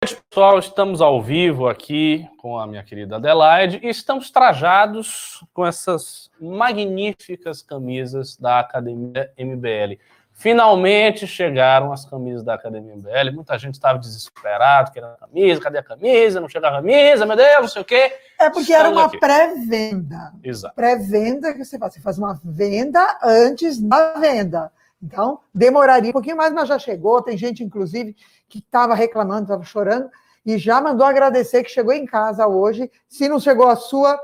pessoal. Estamos ao vivo aqui com a minha querida Adelaide e estamos trajados com essas magníficas camisas da Academia MBL. Finalmente chegaram as camisas da Academia MBL. Muita gente estava desesperado, querendo a camisa, cadê a camisa? Não chega a camisa, meu Deus, não sei o quê. É porque Estamos era uma pré-venda. Exato. Pré-venda que você faz. Você faz uma venda antes da venda. Então, demoraria um pouquinho mais, mas já chegou. Tem gente, inclusive, que estava reclamando, estava chorando, e já mandou agradecer que chegou em casa hoje. Se não chegou a sua,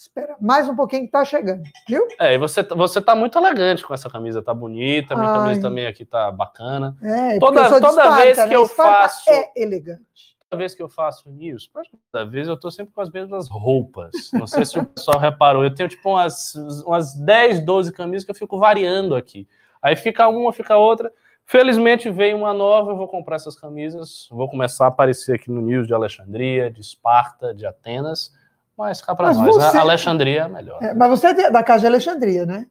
Espera mais um pouquinho que tá chegando, viu? É, e você, você tá muito elegante com essa camisa, tá bonita, minha Ai. camisa também aqui tá bacana. É, toda toda Esparta, vez que né? eu Esparta faço. É elegante. Toda vez que eu faço news, toda vez eu tô sempre com as mesmas roupas. Não sei se o pessoal reparou. Eu tenho tipo umas, umas 10, 12 camisas que eu fico variando aqui. Aí fica uma, fica outra. Felizmente veio uma nova, eu vou comprar essas camisas, vou começar a aparecer aqui no News de Alexandria, de Esparta, de Atenas. Mas cá para nós, você... Alexandria é melhor. É, mas você é da casa de Alexandria, né?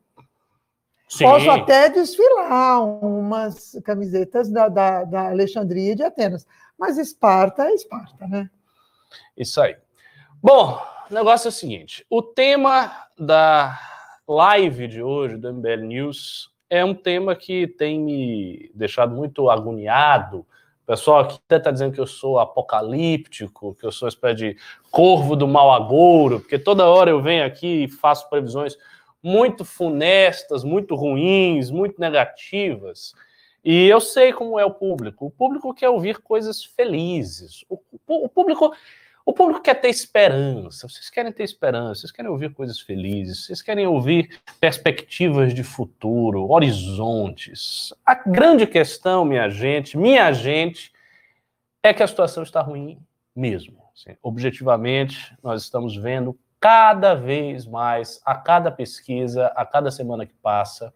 Sim. Posso até desfilar umas camisetas da, da, da Alexandria de Atenas. Mas Esparta é Esparta, né? Isso aí. Bom, o negócio é o seguinte: o tema da live de hoje do MBL News é um tema que tem me deixado muito agoniado pessoal aqui até está dizendo que eu sou apocalíptico, que eu sou uma espécie de corvo do mal agouro, porque toda hora eu venho aqui e faço previsões muito funestas, muito ruins, muito negativas. E eu sei como é o público. O público quer ouvir coisas felizes. O, o, o público o público quer ter esperança, vocês querem ter esperança, vocês querem ouvir coisas felizes, vocês querem ouvir perspectivas de futuro, horizontes. A grande questão, minha gente, minha gente, é que a situação está ruim mesmo. Assim, objetivamente, nós estamos vendo cada vez mais, a cada pesquisa, a cada semana que passa,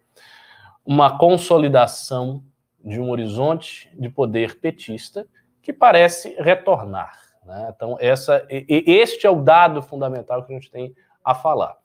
uma consolidação de um horizonte de poder petista que parece retornar. Né? Então, essa, este é o dado fundamental que a gente tem a falar.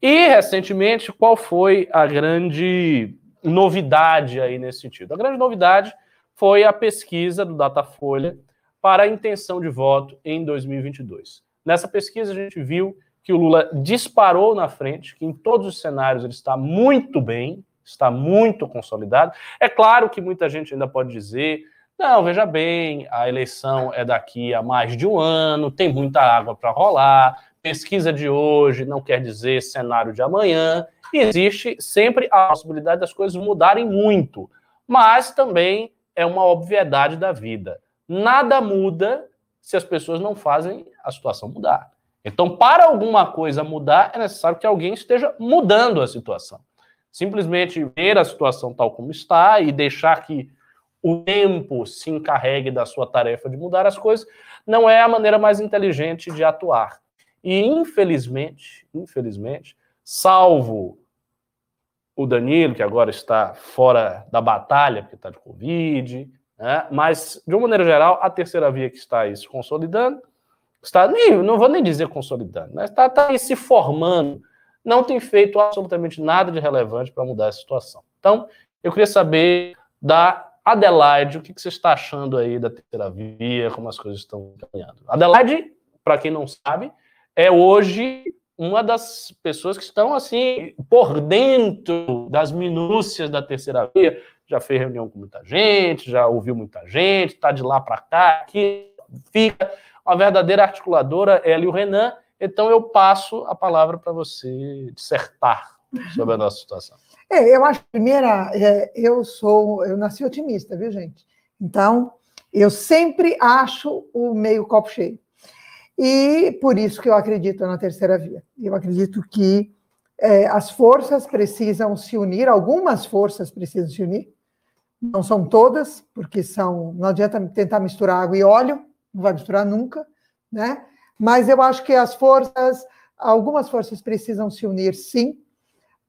E, recentemente, qual foi a grande novidade aí nesse sentido? A grande novidade foi a pesquisa do Datafolha para a intenção de voto em 2022. Nessa pesquisa, a gente viu que o Lula disparou na frente, que em todos os cenários ele está muito bem, está muito consolidado. É claro que muita gente ainda pode dizer não, veja bem, a eleição é daqui a mais de um ano, tem muita água para rolar, pesquisa de hoje não quer dizer cenário de amanhã, existe sempre a possibilidade das coisas mudarem muito, mas também é uma obviedade da vida. Nada muda se as pessoas não fazem a situação mudar. Então, para alguma coisa mudar, é necessário que alguém esteja mudando a situação. Simplesmente ver a situação tal como está e deixar que o tempo se encarregue da sua tarefa de mudar as coisas, não é a maneira mais inteligente de atuar. E infelizmente, infelizmente, salvo o Danilo, que agora está fora da batalha, porque está de Covid, né? mas, de uma maneira geral, a terceira via que está aí se consolidando, está, nem, não vou nem dizer consolidando, mas está, está aí se formando, não tem feito absolutamente nada de relevante para mudar a situação. Então, eu queria saber da Adelaide, o que você está achando aí da terceira via, como as coisas estão caminhando? Adelaide, para quem não sabe, é hoje uma das pessoas que estão assim por dentro das minúcias da terceira via. Já fez reunião com muita gente, já ouviu muita gente, está de lá para cá, aqui fica uma verdadeira articuladora, ela e o Renan. Então eu passo a palavra para você dissertar sobre a nossa situação. É, eu acho, primeira, é, eu sou, eu nasci otimista, viu, gente? Então, eu sempre acho o meio copo cheio. E por isso que eu acredito na terceira via. Eu acredito que é, as forças precisam se unir, algumas forças precisam se unir, não são todas, porque são, não adianta tentar misturar água e óleo, não vai misturar nunca, né? Mas eu acho que as forças, algumas forças precisam se unir, sim,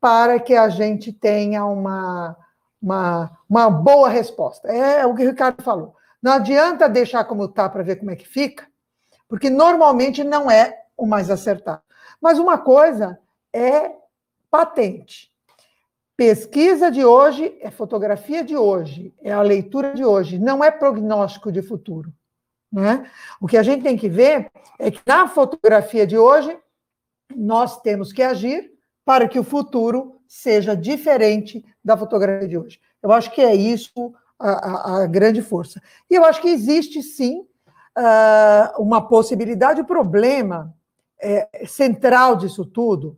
para que a gente tenha uma, uma, uma boa resposta. É o que o Ricardo falou. Não adianta deixar como está para ver como é que fica, porque normalmente não é o mais acertado. Mas uma coisa é patente. Pesquisa de hoje é fotografia de hoje, é a leitura de hoje, não é prognóstico de futuro. Né? O que a gente tem que ver é que na fotografia de hoje, nós temos que agir para que o futuro seja diferente da fotografia de hoje. Eu acho que é isso a, a, a grande força. E eu acho que existe, sim, uh, uma possibilidade. O problema é, central disso tudo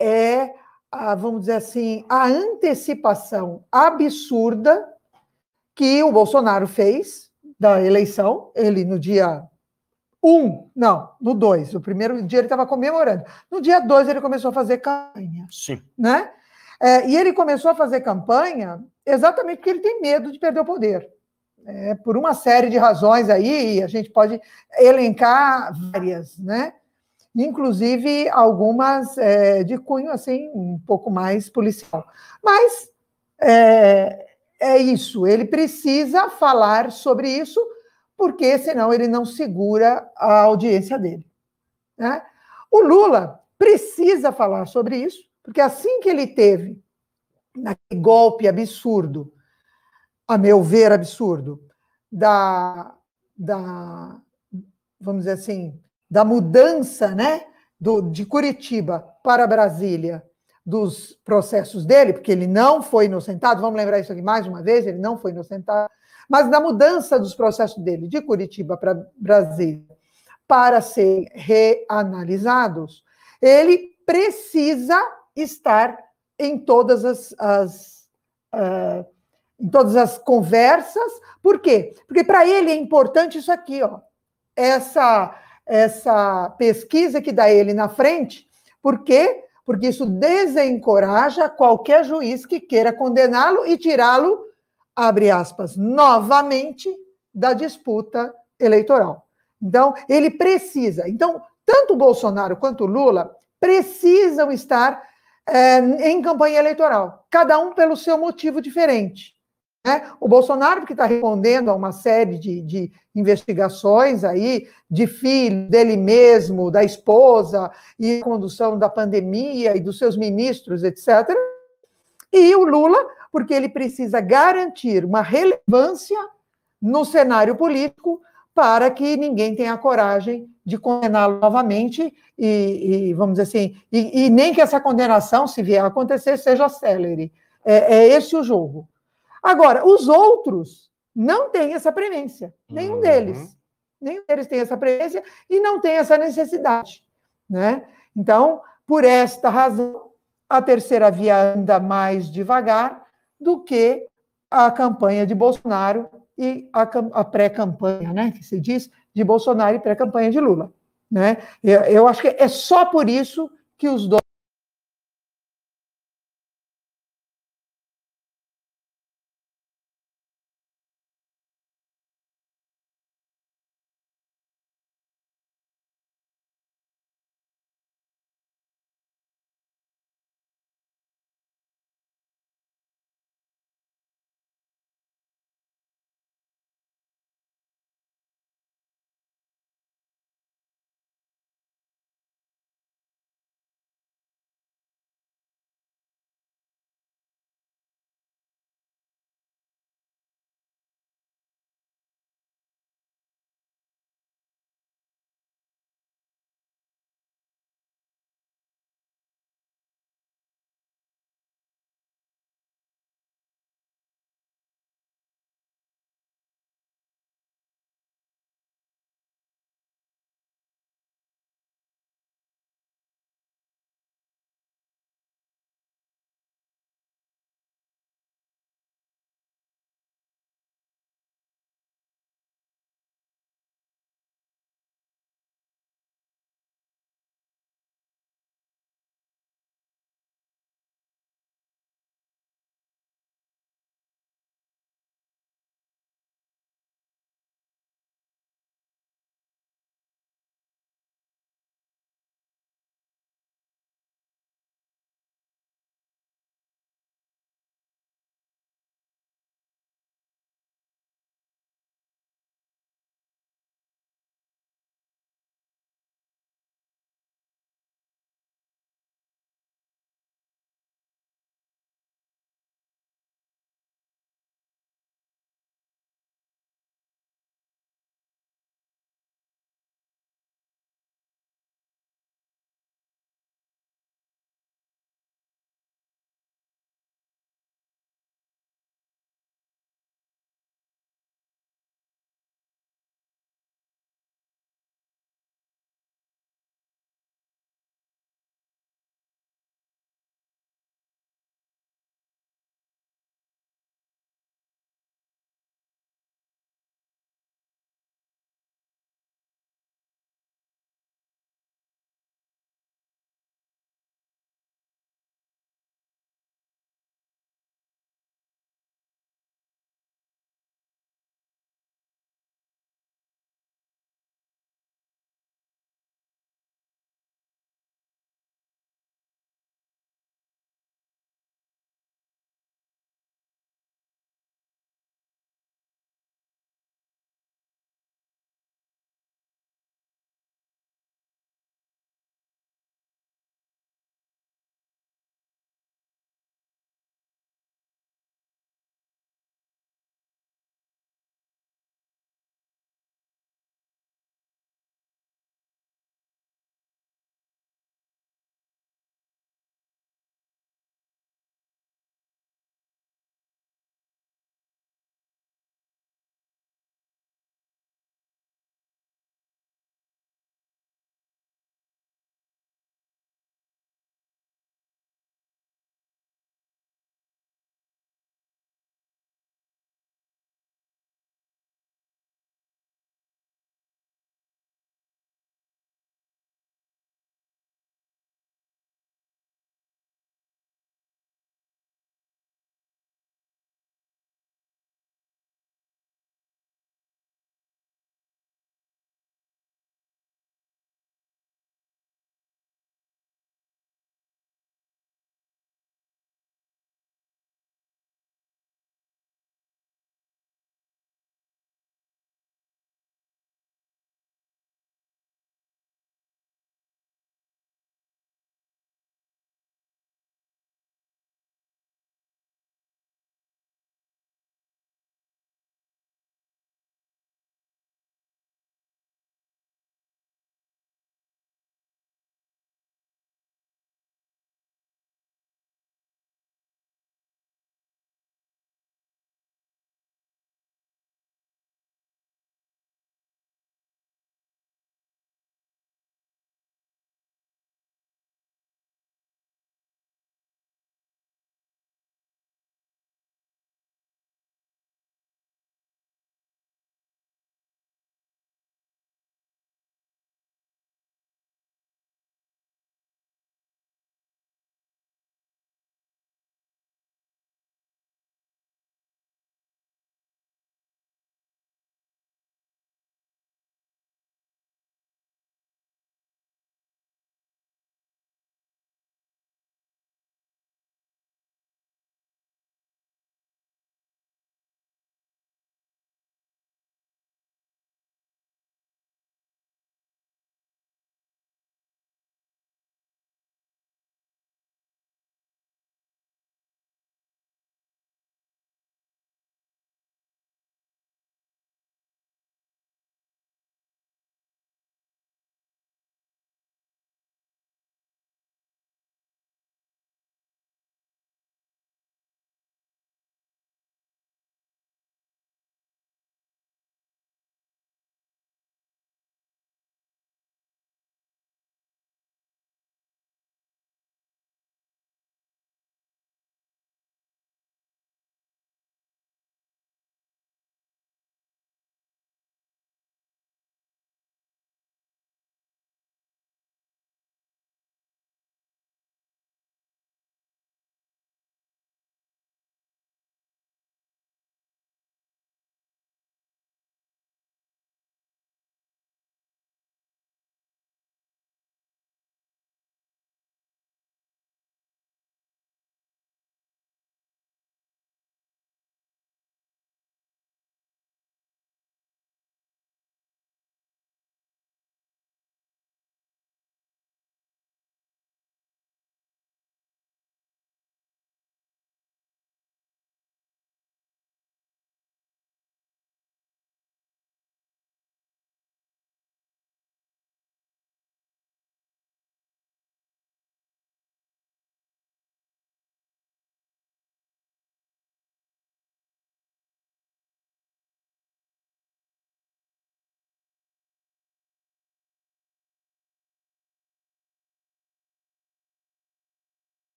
é, a, vamos dizer assim, a antecipação absurda que o Bolsonaro fez da eleição, ele no dia um, não, no dois. O primeiro dia ele estava comemorando. No dia dois ele começou a fazer campanha. Sim. Né? É, e ele começou a fazer campanha exatamente porque ele tem medo de perder o poder. É, por uma série de razões aí, a gente pode elencar várias, né? Inclusive algumas é, de cunho assim um pouco mais policial. Mas é, é isso, ele precisa falar sobre isso, porque senão ele não segura a audiência dele. Né? O Lula precisa falar sobre isso, porque assim que ele teve naquele golpe absurdo, a meu ver absurdo, da, da vamos dizer assim, da mudança né, do, de Curitiba para Brasília dos processos dele, porque ele não foi inocentado, vamos lembrar isso aqui mais uma vez, ele não foi inocentado, mas da mudança dos processos dele de Curitiba para Brasília para serem reanalisados, ele precisa estar em todas as, as uh, em todas as conversas. Por quê? Porque para ele é importante isso aqui, ó, essa essa pesquisa que dá ele na frente. Por quê? Porque isso desencoraja qualquer juiz que queira condená-lo e tirá-lo, abre aspas, novamente da disputa eleitoral. Então, ele precisa. Então, tanto o Bolsonaro quanto o Lula precisam estar é, em campanha eleitoral, cada um pelo seu motivo diferente. Né? O Bolsonaro, que está respondendo a uma série de, de, investigações aí, de filho dele mesmo, da esposa, e condução da pandemia e dos seus ministros, etc. E o Lula, porque ele precisa garantir uma relevância no cenário político para que ninguém tenha coragem de condená-lo novamente e, e, vamos dizer assim, e, e, nem que essa condenação, se vier a acontecer, seja célere. É, é esse o jogo. Agora, os outros não têm essa premência, nenhum uhum. deles. Nenhum deles tem essa premência e não tem essa necessidade. Né? Então, por esta razão, a terceira via anda mais devagar do que a campanha de Bolsonaro e a, a pré-campanha, né, que se diz, de Bolsonaro e pré-campanha de Lula. Né? Eu, eu acho que é só por isso que os dois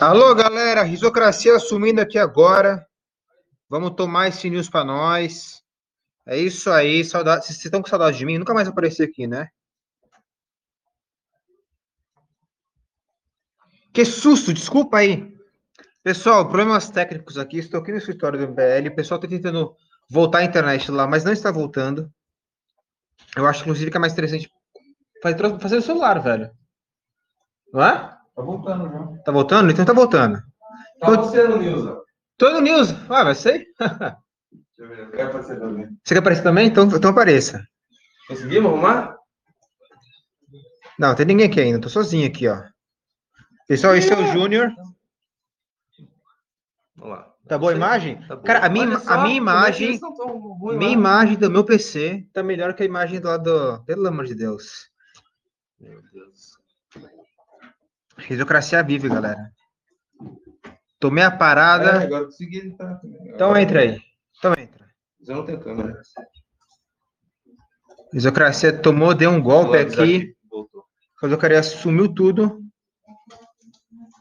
Alô, galera, risocracia assumindo aqui agora. Vamos tomar esse news para nós. É isso aí, saudade. Vocês estão com saudade de mim? Nunca mais aparecer aqui, né? Que susto, desculpa aí. Pessoal, problemas técnicos aqui. Estou aqui no escritório do MBL. O pessoal está tentando voltar à internet lá, mas não está voltando. Eu acho, inclusive, que é mais interessante fazer o celular, velho. Não é? Tá voltando, já. Tá voltando? Então tá voltando. Tá você no News, ó. Tô no News. Ah, vai ser? Deixa eu ver, eu quero aparecer também. Você quer aparecer também? Então, então apareça. Conseguimos arrumar? Não, tem ninguém aqui ainda. Tô sozinho aqui, ó. Pessoal, esse é o Júnior. Vamos lá. Tá boa a imagem? Tá. Cara, a minha, Olha a só, minha é imagem, ruim minha lá? imagem do meu PC tá melhor que a imagem do lado do... Pelo amor de Deus. Meu Deus. Risocracia vive, galera. Tomei a É, parada. agora eu consegui também. Então Agora- entra aí. Então entra. Eu não tenho câmera. Risocracia tomou, deu um golpe aqui. Risocracia sumiu tudo.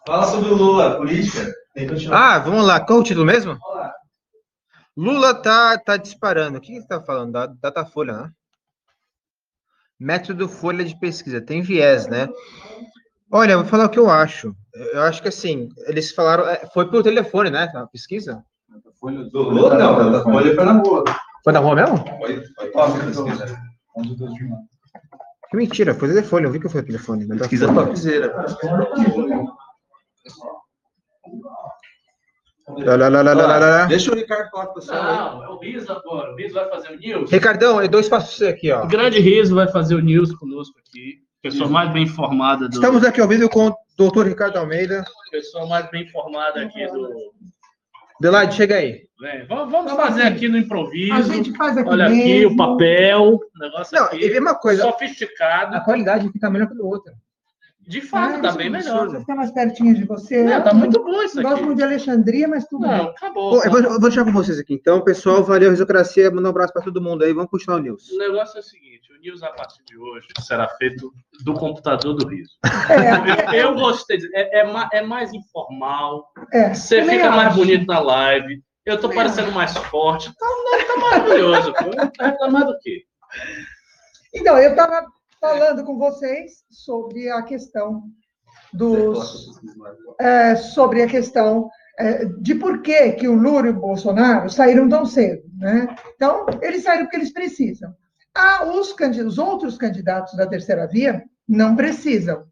Fala sobre o Lula, política. Ah, vamos lá. Qual o título mesmo? Lula tá, tá disparando. O que você tá falando? Da Datafolha, né? Método Folha de Pesquisa. Tem viés, né? Olha, eu vou falar o que eu acho. Eu acho que assim, eles falaram. é, Foi pelo telefone, né? A pesquisa? Folha do Lula, não, da Folha foi na rua. Foi na rua mesmo? Foi, foi. Ó, pesquisa. Que mentira, foi telefone. Eu vi que foi telefone. né? Pesquisa topzera. Lá, lá, lá, lá, lá, lá, lá. Deixa o Ricardo falar com o pessoal aí. Não, é o Riso agora. O Riso vai fazer o news. Ricardão, é dois passos você aqui, ó. O grande Riso vai fazer o news conosco aqui. Pessoa mais bem informada do. Estamos aqui ao vivo com o doutor Ricardo Almeida. Pessoa mais bem informada aqui do. Delaide, chega aí. Vem, vamos, vamos fazer aqui no improviso. A gente faz aqui Olha aqui mesmo. o papel, o negócio Não, aqui. e uma coisa, Sofisticado. a qualidade fica melhor que do outro. De fato, Ah, tá isso bem é melhor. absurdo. Ficar mais pertinho de você. Não, tá muito bom isso Gosto aqui. muito de Alexandria, mas tudo Não, bem. acabou. Bom, eu vou, eu vou deixar com vocês aqui. Então, pessoal, valeu, Risocracia. Manda um abraço para todo mundo aí. Vamos continuar o news. O negócio é o seguinte: o news a partir de hoje será feito do computador do Riso. É, Eu, eu gostei. de- É, é, é mais informal. é, Você fica mais acho. bonito na live. Eu tô Também parecendo mais forte. Tá, tá maravilhoso. pô. Tá reclamando do quê? Então, eu estava falando com vocês sobre a questão dos é, sobre a questão é, de por que, que o Lula e o Bolsonaro saíram tão cedo. Né? Então, eles saíram porque eles precisam. Ah, os, os outros candidatos da terceira via não precisam.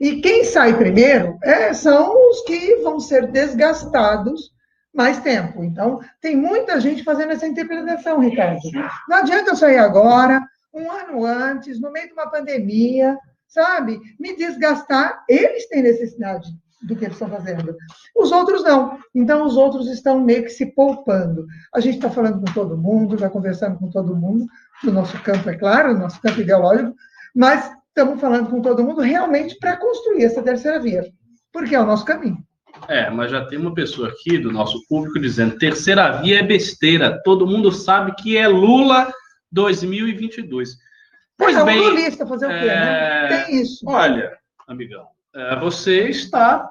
E quem sai primeiro é, são os que vão ser desgastados mais tempo. Então, tem muita gente fazendo essa interpretação, Ricardo. Não adianta eu sair agora, um ano antes, no meio de uma pandemia, sabe? Me desgastar. Eles têm necessidade do que eles estão fazendo. Os outros não. Então, os outros estão meio que se poupando. A gente está falando com todo mundo, está conversando com todo mundo, do nosso campo, é claro, do nosso campo ideológico, mas estamos falando com todo mundo realmente para construir essa terceira via, porque é o nosso caminho. É, mas já tem uma pessoa aqui do nosso público dizendo: terceira via é besteira. Todo mundo sabe que é Lula 2022. Pois é bem, lulista fazer o quê, né? é, Tem isso. Olha, amigão, é, você está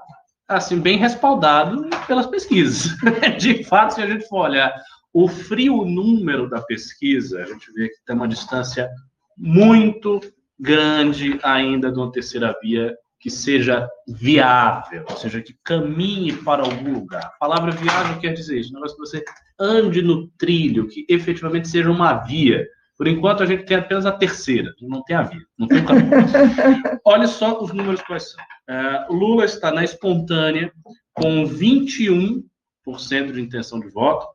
assim bem respaldado pelas pesquisas. De fato, se a gente for olhar o frio número da pesquisa, a gente vê que tem uma distância muito grande ainda de uma terceira via que seja viável, ou seja, que caminhe para algum lugar. A palavra viável quer dizer isso, um negócio que você ande no trilho, que efetivamente seja uma via. Por enquanto, a gente tem apenas a terceira, não tem a via, não tem o caminho. Olha só os números quais são. É, Lula está na espontânea com 21% de intenção de voto.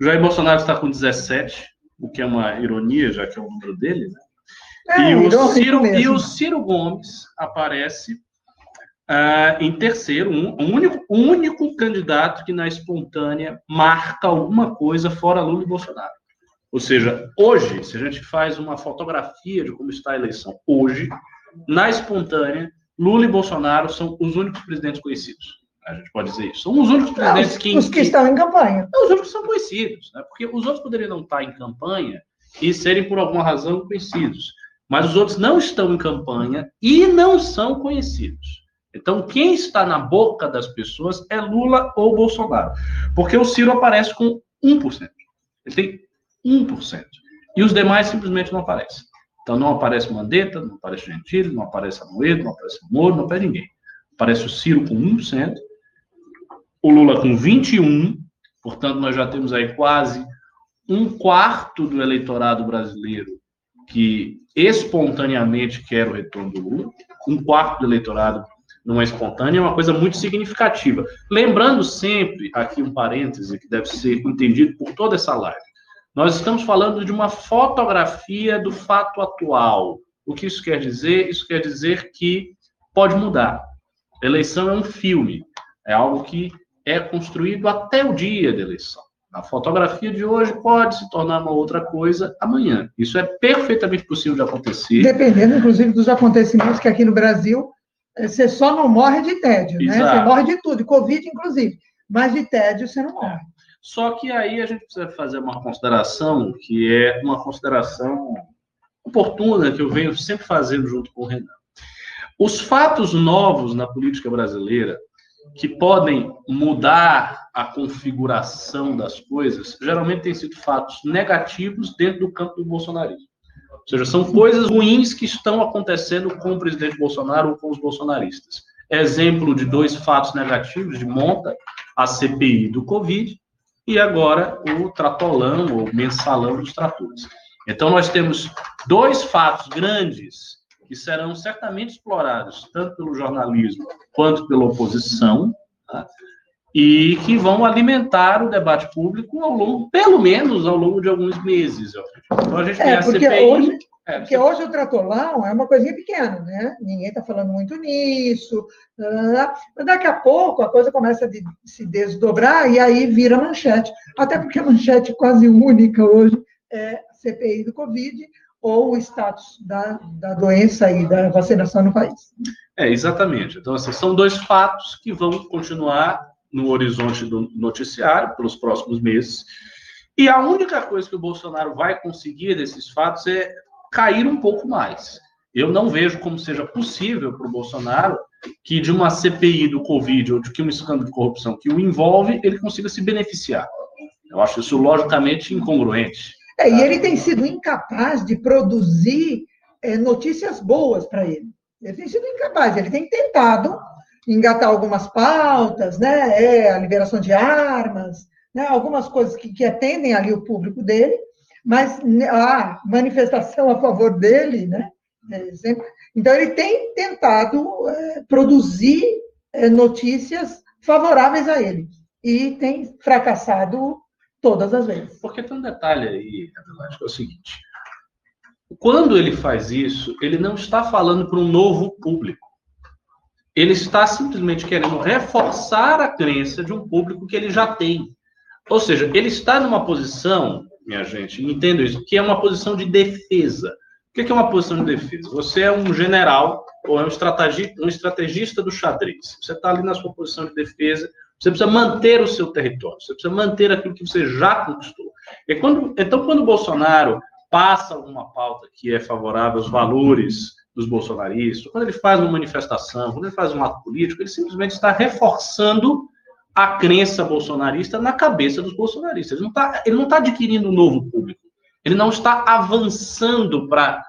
Jair Bolsonaro está com 17%, o que é uma ironia, já que é o número dele. Né? É, e, o irônico Ciro, e o Ciro Gomes aparece ah, em terceiro, um, um único, um único candidato que na espontânea marca alguma coisa fora Lula e Bolsonaro. Ou seja, hoje, se a gente faz uma fotografia de como está a eleição hoje, na espontânea, Lula e Bolsonaro são os únicos presidentes conhecidos. A gente pode dizer isso. São os únicos presidentes os, que. os que estão em campanha. Não, os outros são conhecidos, né? porque os outros poderiam não estar em campanha e serem, por alguma razão, conhecidos. Mas os outros não estão em campanha e não são conhecidos. Então, quem está na boca das pessoas é Lula ou Bolsonaro. Porque o Ciro aparece com 1%. Ele tem 1%. E os demais simplesmente não aparecem. Então, não aparece Mandetta, não aparece Gentili, não aparece Amoedo, não aparece Moro, não aparece ninguém. Aparece o Ciro com 1%, o Lula com 21%, portanto, nós já temos aí quase um quarto do eleitorado brasileiro que espontaneamente quer o retorno do Lula, um quarto do eleitorado não é espontâneo, é uma coisa muito significativa. Lembrando sempre, aqui um parêntese que deve ser entendido por toda essa live, nós estamos falando de uma fotografia do fato atual. O que isso quer dizer? Isso quer dizer que pode mudar. Eleição é um filme, é algo que é construído até o dia da eleição. A fotografia de hoje pode se tornar uma outra coisa amanhã. Isso é perfeitamente possível de acontecer. Dependendo, inclusive, dos acontecimentos que aqui no Brasil você só não morre de tédio, né? Exato. Você morre de tudo, Covid, inclusive. Mas de tédio você não morre. Só que aí a gente precisa fazer uma consideração que é uma consideração oportuna que eu venho sempre fazendo junto com o Renan. Os fatos novos na política brasileira que podem mudar a configuração das coisas, geralmente têm sido fatos negativos dentro do campo do bolsonarismo. Seja, são coisas ruins que estão acontecendo com o presidente Bolsonaro ou com os bolsonaristas. Exemplo de dois fatos negativos de monta, a CPI do Covid e agora o tratolão ou mensalão dos tratores. Então nós temos dois fatos grandes que serão certamente explorados tanto pelo jornalismo quanto pela oposição, tá? E que vão alimentar o debate público ao longo, pelo menos ao longo de alguns meses. Então a gente tem É, a CPI. hoje, é, porque hoje o tratolão é uma coisinha pequena, né? Ninguém está falando muito nisso. Mas daqui a pouco a coisa começa a de- se desdobrar e aí vira manchete. Até porque a manchete quase única hoje é a CPI do Covid ou o status da, da doença e da vacinação no país. É, exatamente. Então, assim, são dois fatos que vão continuar no horizonte do noticiário pelos próximos meses. E a única coisa que o Bolsonaro vai conseguir desses fatos é cair um pouco mais. Eu não vejo como seja possível para o Bolsonaro que de uma CPI do Covid ou de que um escândalo de corrupção que o envolve, ele consiga se beneficiar. Eu acho isso logicamente incongruente. É, e ele tem sido incapaz de produzir é, notícias boas para ele. Ele tem sido incapaz, ele tem tentado engatar algumas pautas, né? É, a liberação de armas, né? algumas coisas que, que atendem ali o público dele, mas né, a manifestação a favor dele, né? é, Então, ele tem tentado é, produzir é, notícias favoráveis a ele e tem fracassado todas as vezes. Porque tem um detalhe aí, Adelaide, que é o seguinte: quando ele faz isso, ele não está falando para um novo público. Ele está simplesmente querendo reforçar a crença de um público que ele já tem. Ou seja, ele está numa posição, minha gente, entendo isso, que é uma posição de defesa. O que é uma posição de defesa? Você é um general ou é um estrategista, um estrategista do xadrez. Você está ali na sua posição de defesa, você precisa manter o seu território, você precisa manter aquilo que você já conquistou. E quando, então, quando o Bolsonaro passa alguma pauta que é favorável aos valores dos bolsonaristas, quando ele faz uma manifestação, quando ele faz um ato político, ele simplesmente está reforçando a crença bolsonarista na cabeça dos bolsonaristas. Ele não está ele não está adquirindo um novo público. Ele não está avançando para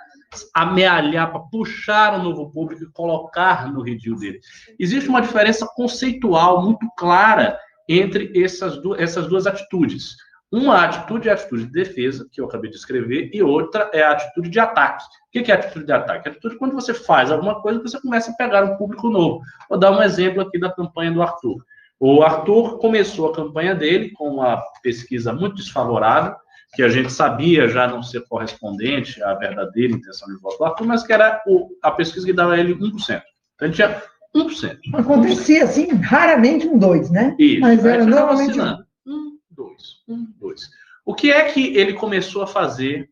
amealhar, para puxar um novo público e colocar no redil dele. Existe uma diferença conceitual muito clara entre essas, essas duas atitudes. Uma atitude é a atitude de defesa, que eu acabei de escrever, e outra é a atitude de ataque. O que é a atitude de ataque? A atitude é quando você faz alguma coisa que você começa a pegar um público novo. Vou dar um exemplo aqui da campanha do Arthur. O Arthur começou a campanha dele com uma pesquisa muito desfavorável, que a gente sabia já não ser correspondente à verdadeira intenção de voto do Arthur, mas que era o, a pesquisa que dava ele 1%. Então, ele tinha 1%. Acontecia assim, raramente um dois, né? Isso. Mas era normalmente oscilando. Dois, um, dois. O que é que ele começou a fazer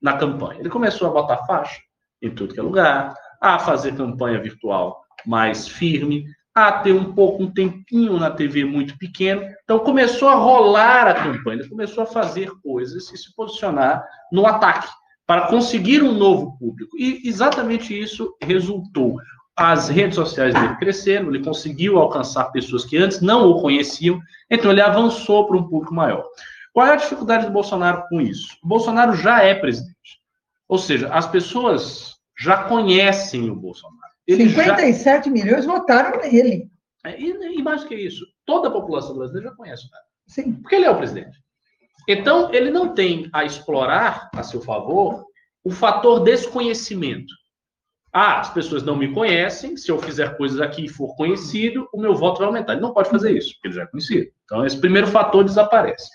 na campanha? Ele começou a botar faixa em tudo que é lugar, a fazer campanha virtual mais firme, a ter um pouco um tempinho na TV muito pequeno. Então começou a rolar a campanha, ele começou a fazer coisas e se posicionar no ataque para conseguir um novo público. E exatamente isso resultou. As redes sociais dele cresceram, ele conseguiu alcançar pessoas que antes não o conheciam, então ele avançou para um público maior. Qual é a dificuldade do Bolsonaro com isso? O Bolsonaro já é presidente. Ou seja, as pessoas já conhecem o Bolsonaro. Ele 57 já... milhões votaram nele. É, e, e, mais que isso, toda a população brasileira já conhece o cara. Sim. Porque ele é o presidente. Então, ele não tem a explorar a seu favor o fator desconhecimento. Ah, as pessoas não me conhecem, se eu fizer coisas aqui e for conhecido, o meu voto vai aumentar. Ele não pode fazer isso, porque ele já é conhecido. Então, esse primeiro fator desaparece.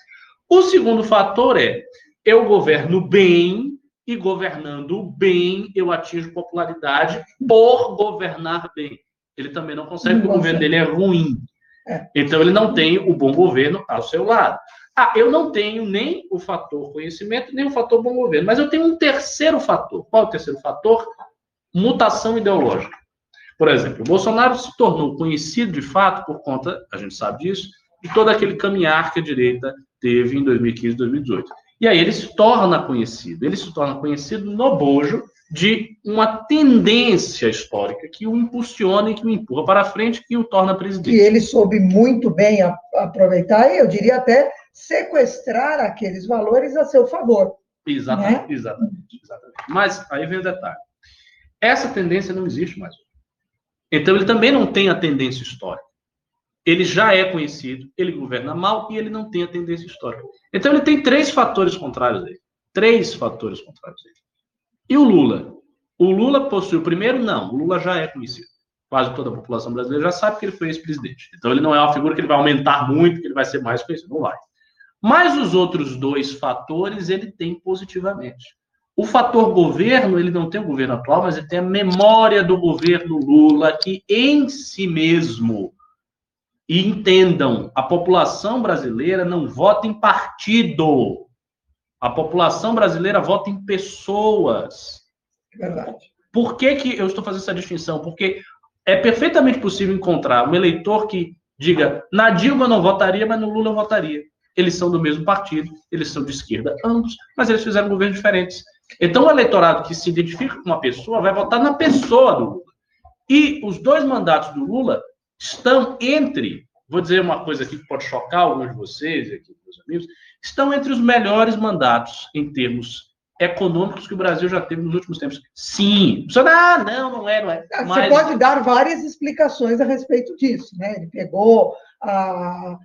O segundo fator é: eu governo bem, e governando bem, eu atinjo popularidade por governar bem. Ele também não consegue, porque o governo dele é ruim. É. Então, ele não tem o bom governo ao seu lado. Ah, eu não tenho nem o fator conhecimento, nem o fator bom governo, mas eu tenho um terceiro fator. Qual é o terceiro fator? Mutação ideológica. Por exemplo, o Bolsonaro se tornou conhecido de fato por conta, a gente sabe disso, de todo aquele caminhar que a direita teve em 2015 e 2018. E aí ele se torna conhecido. Ele se torna conhecido no bojo de uma tendência histórica que o impulsiona e que o empurra para frente e o torna presidente. E ele soube muito bem aproveitar e eu diria até sequestrar aqueles valores a seu favor. Exatamente, né? exatamente, exatamente. Mas aí vem o detalhe. Essa tendência não existe mais. Então ele também não tem a tendência histórica ele já é conhecido, ele governa mal e ele não tem a tendência histórica. Então ele tem três fatores contrários a ele. Três fatores contrários a ele. E o Lula? O Lula possui o primeiro? Não, o Lula já é conhecido. Quase toda a população brasileira já sabe que ele foi ex-presidente. Então ele não é uma figura que ele vai aumentar muito, que ele vai ser mais conhecido. Não vai. Mas os outros dois fatores ele tem positivamente. O fator governo, ele não tem o governo atual, mas ele tem a memória do governo Lula, que em si mesmo e entendam, a população brasileira não vota em partido. A população brasileira vota em pessoas. Verdade. Por que, que eu estou fazendo essa distinção? Porque é perfeitamente possível encontrar um eleitor que diga na Dilma não votaria, mas no Lula eu votaria. Eles são do mesmo partido, eles são de esquerda, ambos, mas eles fizeram governos diferentes. Então, o eleitorado que se identifica com uma pessoa vai votar na pessoa do Lula. E os dois mandatos do Lula estão entre, vou dizer uma coisa aqui que pode chocar alguns de vocês, aqui, meus amigos, estão entre os melhores mandatos em termos econômicos que o Brasil já teve nos últimos tempos. Sim. Você, ah, não, não é, não é. Você Mas... pode dar várias explicações a respeito disso, né? Ele pegou a,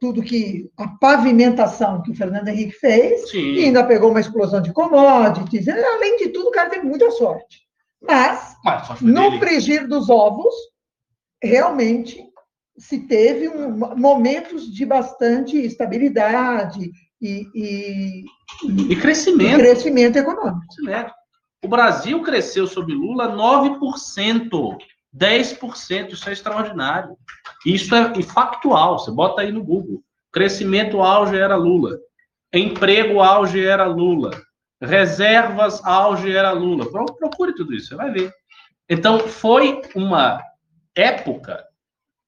tudo que a pavimentação que o Fernando Henrique fez Sim. e ainda pegou uma explosão de commodities. Além de tudo, o cara teve muita sorte. Mas, Mas no frigir dos ovos, realmente se teve um, momentos de bastante estabilidade e, e, e crescimento. E crescimento econômico. O Brasil cresceu sob Lula 9%, 10%, isso é extraordinário. Isso é factual, você bota aí no Google. Crescimento auge era Lula. Emprego auge era Lula. Reservas auge era Lula. Procure tudo isso, você vai ver. Então, foi uma época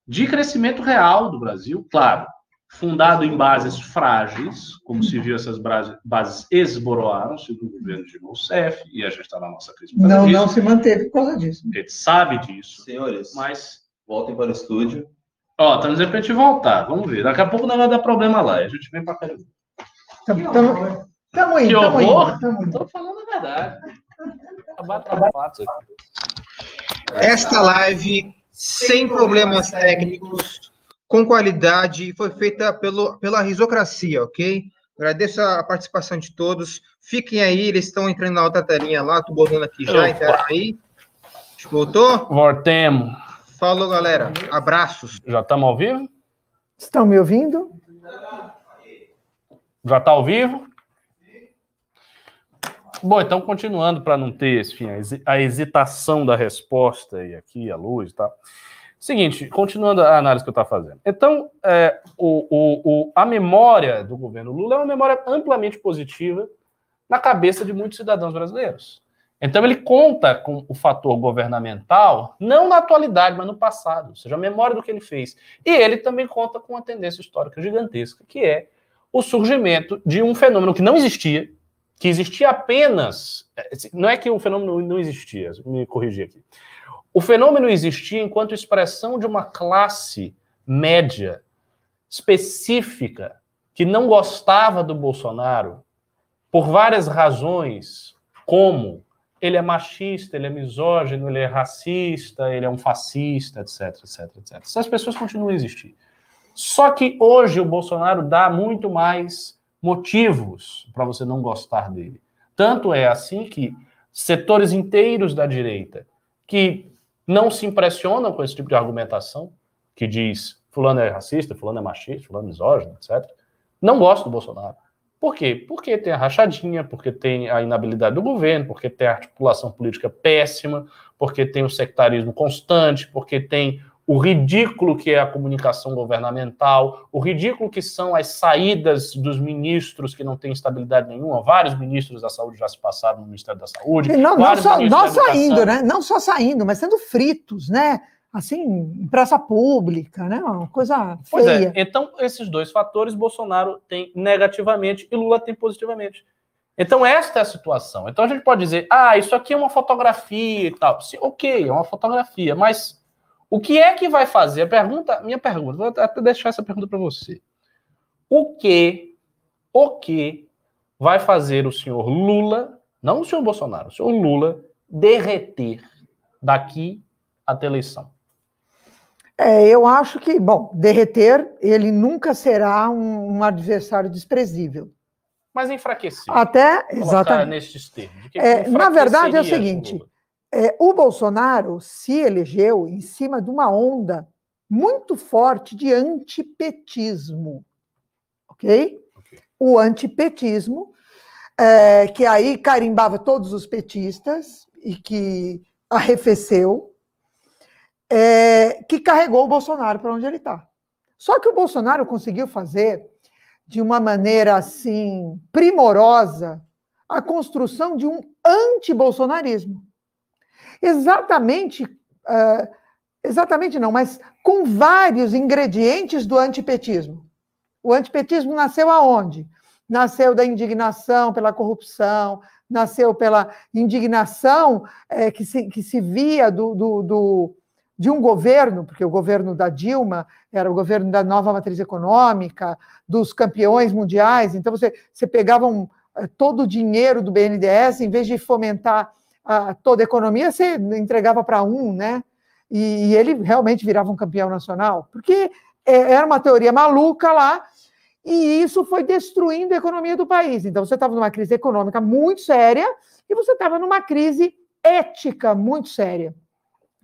de crescimento real do Brasil, claro, fundado em bases frágeis, como se viu essas bases esboroaram-se do governo de Rousseff, e a gente está na nossa crise. Não, disso. não se manteve por causa disso. A gente sabe disso. Senhores, mas voltem para o estúdio. Ó, estamos dizendo para a gente voltar, vamos ver. Daqui a pouco não vai dar problema lá, a gente vem para cá. Estamos indo, estamos indo. Estou falando a verdade. Esta live sem problemas técnicos, com qualidade, foi feita pelo, pela risocracia, ok? Agradeço a participação de todos. Fiquem aí, eles estão entrando na outra telinha lá, tô botando aqui já, entraram aí. Voltou? Voltemos. Falou, galera. Abraços. Já estamos ao vivo? Estão me ouvindo? Já está ao vivo? Bom, então, continuando para não ter enfim, a hesitação da resposta e aqui a luz, tá? Seguinte, continuando a análise que eu estava fazendo. Então, é, o, o, o, a memória do governo Lula é uma memória amplamente positiva na cabeça de muitos cidadãos brasileiros. Então ele conta com o fator governamental, não na atualidade, mas no passado, ou seja, a memória do que ele fez. E ele também conta com uma tendência histórica gigantesca, que é o surgimento de um fenômeno que não existia, que existia apenas. Não é que o fenômeno não existia, me corrigir aqui. O fenômeno existia enquanto expressão de uma classe média específica que não gostava do Bolsonaro por várias razões, como ele é machista, ele é misógino, ele é racista, ele é um fascista, etc, etc, etc. Essas pessoas continuam a existir. Só que hoje o Bolsonaro dá muito mais motivos para você não gostar dele. Tanto é assim que setores inteiros da direita que não se impressionam com esse tipo de argumentação, que diz fulano é racista, fulano é machista, fulano é misógino, etc., não gostam do Bolsonaro. Por quê? Porque tem a rachadinha, porque tem a inabilidade do governo, porque tem a articulação política péssima, porque tem o sectarismo constante, porque tem o ridículo que é a comunicação governamental, o ridículo que são as saídas dos ministros que não têm estabilidade nenhuma. Vários ministros da saúde já se passaram no Ministério da Saúde. Não, não, só, não saindo, né? Não só saindo, mas sendo fritos, né? Assim, em praça pública, né? Uma coisa feia. Pois é, então esses dois fatores Bolsonaro tem negativamente e Lula tem positivamente. Então, esta é a situação. Então, a gente pode dizer, ah, isso aqui é uma fotografia e tal. Sim, ok, é uma fotografia, mas o que é que vai fazer? A pergunta, minha pergunta, vou até deixar essa pergunta para você. O que, o que vai fazer o senhor Lula, não o senhor Bolsonaro, o senhor Lula, derreter daqui até a eleição? É, eu acho que, bom, derreter, ele nunca será um, um adversário desprezível. Mas enfraquecer. Até, exatamente. Nesses termos. É, na verdade, é o seguinte: é, o Bolsonaro se elegeu em cima de uma onda muito forte de antipetismo. Ok? okay. O antipetismo, é, que aí carimbava todos os petistas e que arrefeceu, é, que carregou o Bolsonaro para onde ele está. Só que o Bolsonaro conseguiu fazer de uma maneira assim primorosa a construção de um antibolsonarismo exatamente, uh, exatamente não, mas com vários ingredientes do antipetismo. O antipetismo nasceu aonde? Nasceu da indignação pela corrupção, nasceu pela indignação é, que, se, que se via do, do, do, de um governo, porque o governo da Dilma era o governo da nova matriz econômica, dos campeões mundiais, então você, você pegava um, eh, todo o dinheiro do BNDES, em vez de fomentar a, toda a economia você entregava para um, né? E, e, ele realmente virava um campeão nacional, porque é, era uma teoria maluca lá, e isso foi destruindo a economia do país. Então, você estava numa crise econômica muito séria e você estava numa crise ética muito séria.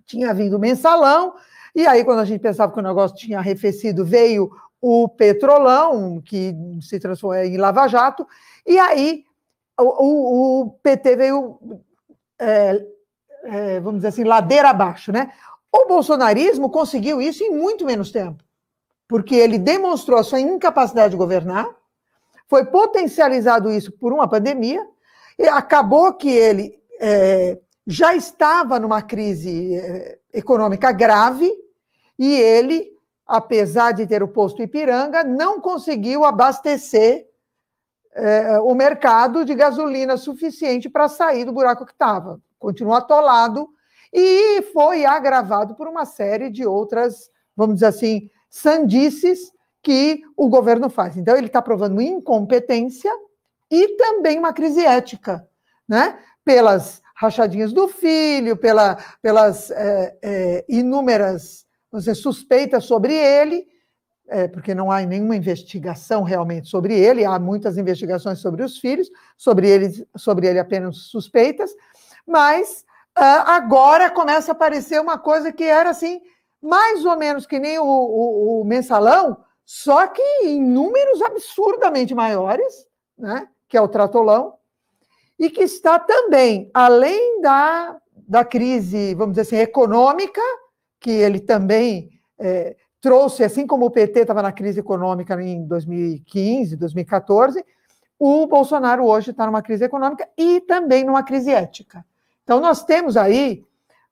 Tinha vindo o mensalão, e aí, quando a gente pensava que o negócio tinha arrefecido, veio o petrolão, que se transformou em Lava Jato, e aí o, o, o PT veio é, é, vamos dizer assim, ladeira abaixo, né? O bolsonarismo conseguiu isso em muito menos tempo, porque ele demonstrou a sua incapacidade de governar, foi potencializado isso por uma pandemia, e acabou que ele é, já estava numa crise é, econômica grave, e ele, apesar de ter o posto Ipiranga, não conseguiu abastecer é, o mercado de gasolina suficiente para sair do buraco que estava. Continuou atolado e foi agravado por uma série de outras, vamos dizer assim, sandices que o governo faz. Então, ele está provando incompetência e também uma crise ética, né? Pelas rachadinhas do filho, pela, pelas é, é, inúmeras dizer, suspeitas sobre ele, é, porque não há nenhuma investigação realmente sobre ele, há muitas investigações sobre os filhos, sobre ele, sobre ele apenas suspeitas, mas uh, agora começa a aparecer uma coisa que era assim, mais ou menos que nem o, o, o mensalão, só que em números absurdamente maiores, né, que é o tratolão, e que está também, além da, da crise, vamos dizer assim, econômica, que ele também é, trouxe, assim como o PT estava na crise econômica em 2015, 2014, o Bolsonaro hoje está numa crise econômica e também numa crise ética. Então, nós temos aí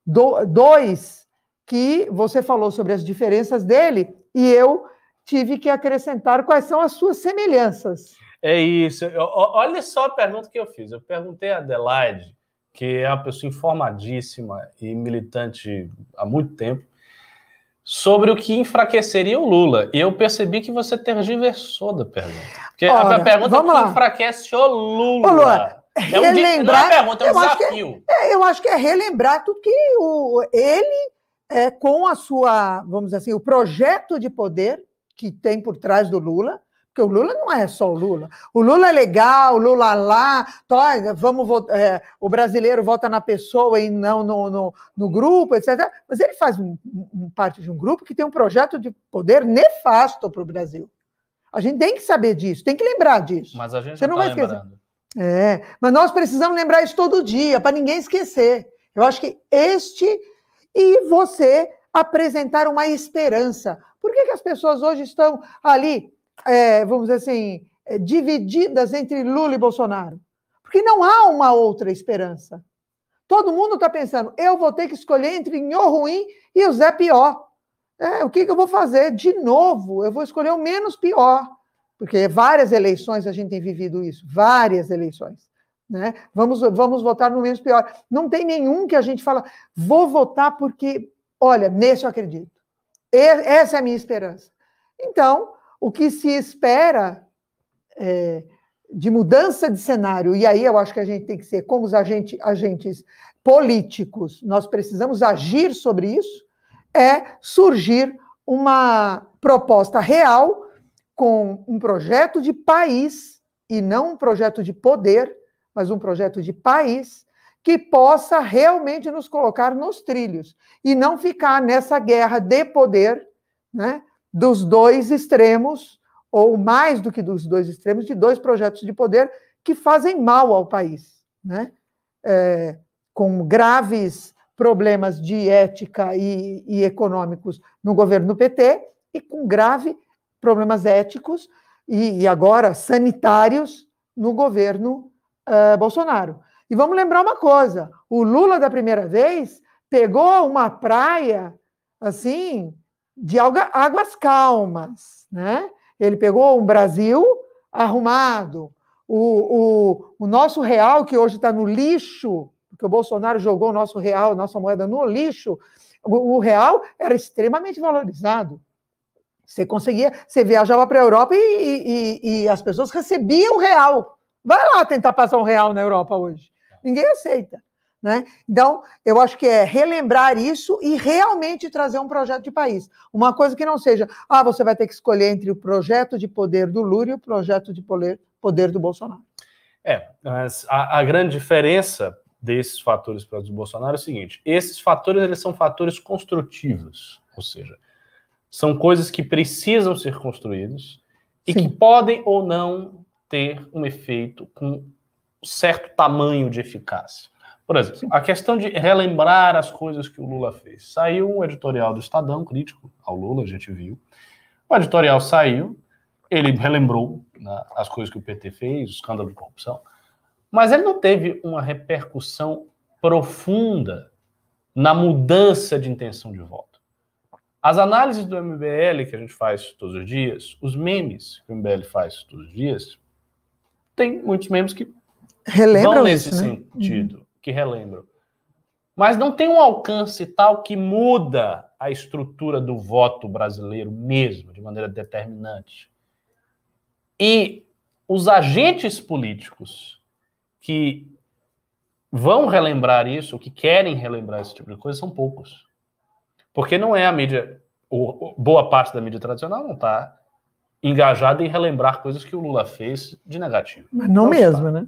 do, dois que você falou sobre as diferenças dele, e eu tive que acrescentar quais são as suas semelhanças. É isso. Olha só a pergunta que eu fiz. Eu perguntei a Adelaide, que é uma pessoa informadíssima e militante há muito tempo, sobre o que enfraqueceria o Lula. E eu percebi que você tergiversou da pergunta. Porque Ora, a pergunta vamos que lá. enfraquece o Lula. Ô, Lula é um relembrar, não é pergunta, é um desafio. É, eu acho que é relembrar tudo que o, ele, é, com a sua, vamos dizer assim, o projeto de poder que tem por trás do Lula, porque o Lula não é só o Lula. O Lula é legal, o Lula lá, tá, vamos é, o brasileiro vota na pessoa e não no, no, no grupo, etc. Mas ele faz um, um, parte de um grupo que tem um projeto de poder nefasto para o Brasil. A gente tem que saber disso, tem que lembrar disso. Mas a gente Você não, tá vai esquecer. É, mas nós precisamos lembrar isso todo dia, para ninguém esquecer. Eu acho que este e você apresentar uma esperança. Por que, que as pessoas hoje estão ali é, vamos dizer assim, é, divididas entre Lula e Bolsonaro. Porque não há uma outra esperança. Todo mundo está pensando, eu vou ter que escolher entre Nho ruim e o Zé pior. É, o que, que eu vou fazer? De novo, eu vou escolher o menos pior. Porque várias eleições a gente tem vivido isso, várias eleições. Né? Vamos, vamos votar no menos pior. Não tem nenhum que a gente fala, vou votar porque, olha, nesse eu acredito. Essa é a minha esperança. Então, o que se espera é, de mudança de cenário, e aí eu acho que a gente tem que ser, como os agentes, agentes políticos, nós precisamos agir sobre isso, é surgir uma proposta real com um projeto de país, e não um projeto de poder, mas um projeto de país, que possa realmente nos colocar nos trilhos e não ficar nessa guerra de poder, né, dos dois extremos, ou mais do que dos dois extremos, de dois projetos de poder que fazem mal ao país, né? É, com graves problemas de ética e, e, econômicos no governo do PT e com graves problemas éticos e, e, agora sanitários no governo uh, Bolsonaro. E vamos lembrar uma coisa: o Lula da primeira vez pegou uma praia assim de águas calmas, né? Ele pegou um Brasil arrumado, o, o, o nosso real, que hoje está no lixo, porque o Bolsonaro jogou o nosso real, nossa moeda no lixo, o, o real era extremamente valorizado. Você conseguia, você viajava para a Europa e, e, e, as pessoas recebiam o real. Vai lá tentar passar um real na Europa hoje. Ninguém aceita. Né? Então, eu acho que é relembrar isso e realmente trazer um projeto de país. Uma coisa que não seja, ah, você vai ter que escolher entre o projeto de poder do Lula e o projeto de poder, poder do Bolsonaro. É, mas a, a grande diferença desses fatores para o Bolsonaro é o seguinte: esses fatores eles são fatores construtivos, ou seja, são coisas que precisam ser construídas e Sim. que podem ou não ter um efeito com certo tamanho de eficácia. Por exemplo, a questão de relembrar as coisas que o Lula fez. Saiu um editorial do Estadão crítico ao Lula, a gente viu. O editorial saiu, ele relembrou né, as coisas que o PT fez, o escândalo de corrupção, mas ele não teve uma repercussão profunda na mudança de intenção de voto. As análises do MBL que a gente faz todos os dias, os memes que o MBL faz todos os dias, tem muitos memes que Relembram vão nesse isso, né? sentido. Uhum que relembro. Mas não tem um alcance tal que muda a estrutura do voto brasileiro mesmo, de maneira determinante. E os agentes políticos que vão relembrar isso, que querem relembrar esse tipo de coisa, são poucos. Porque não é a mídia, boa parte da mídia tradicional não está engajada em relembrar coisas que o Lula fez de negativo. Mas não, não mesmo, está. né?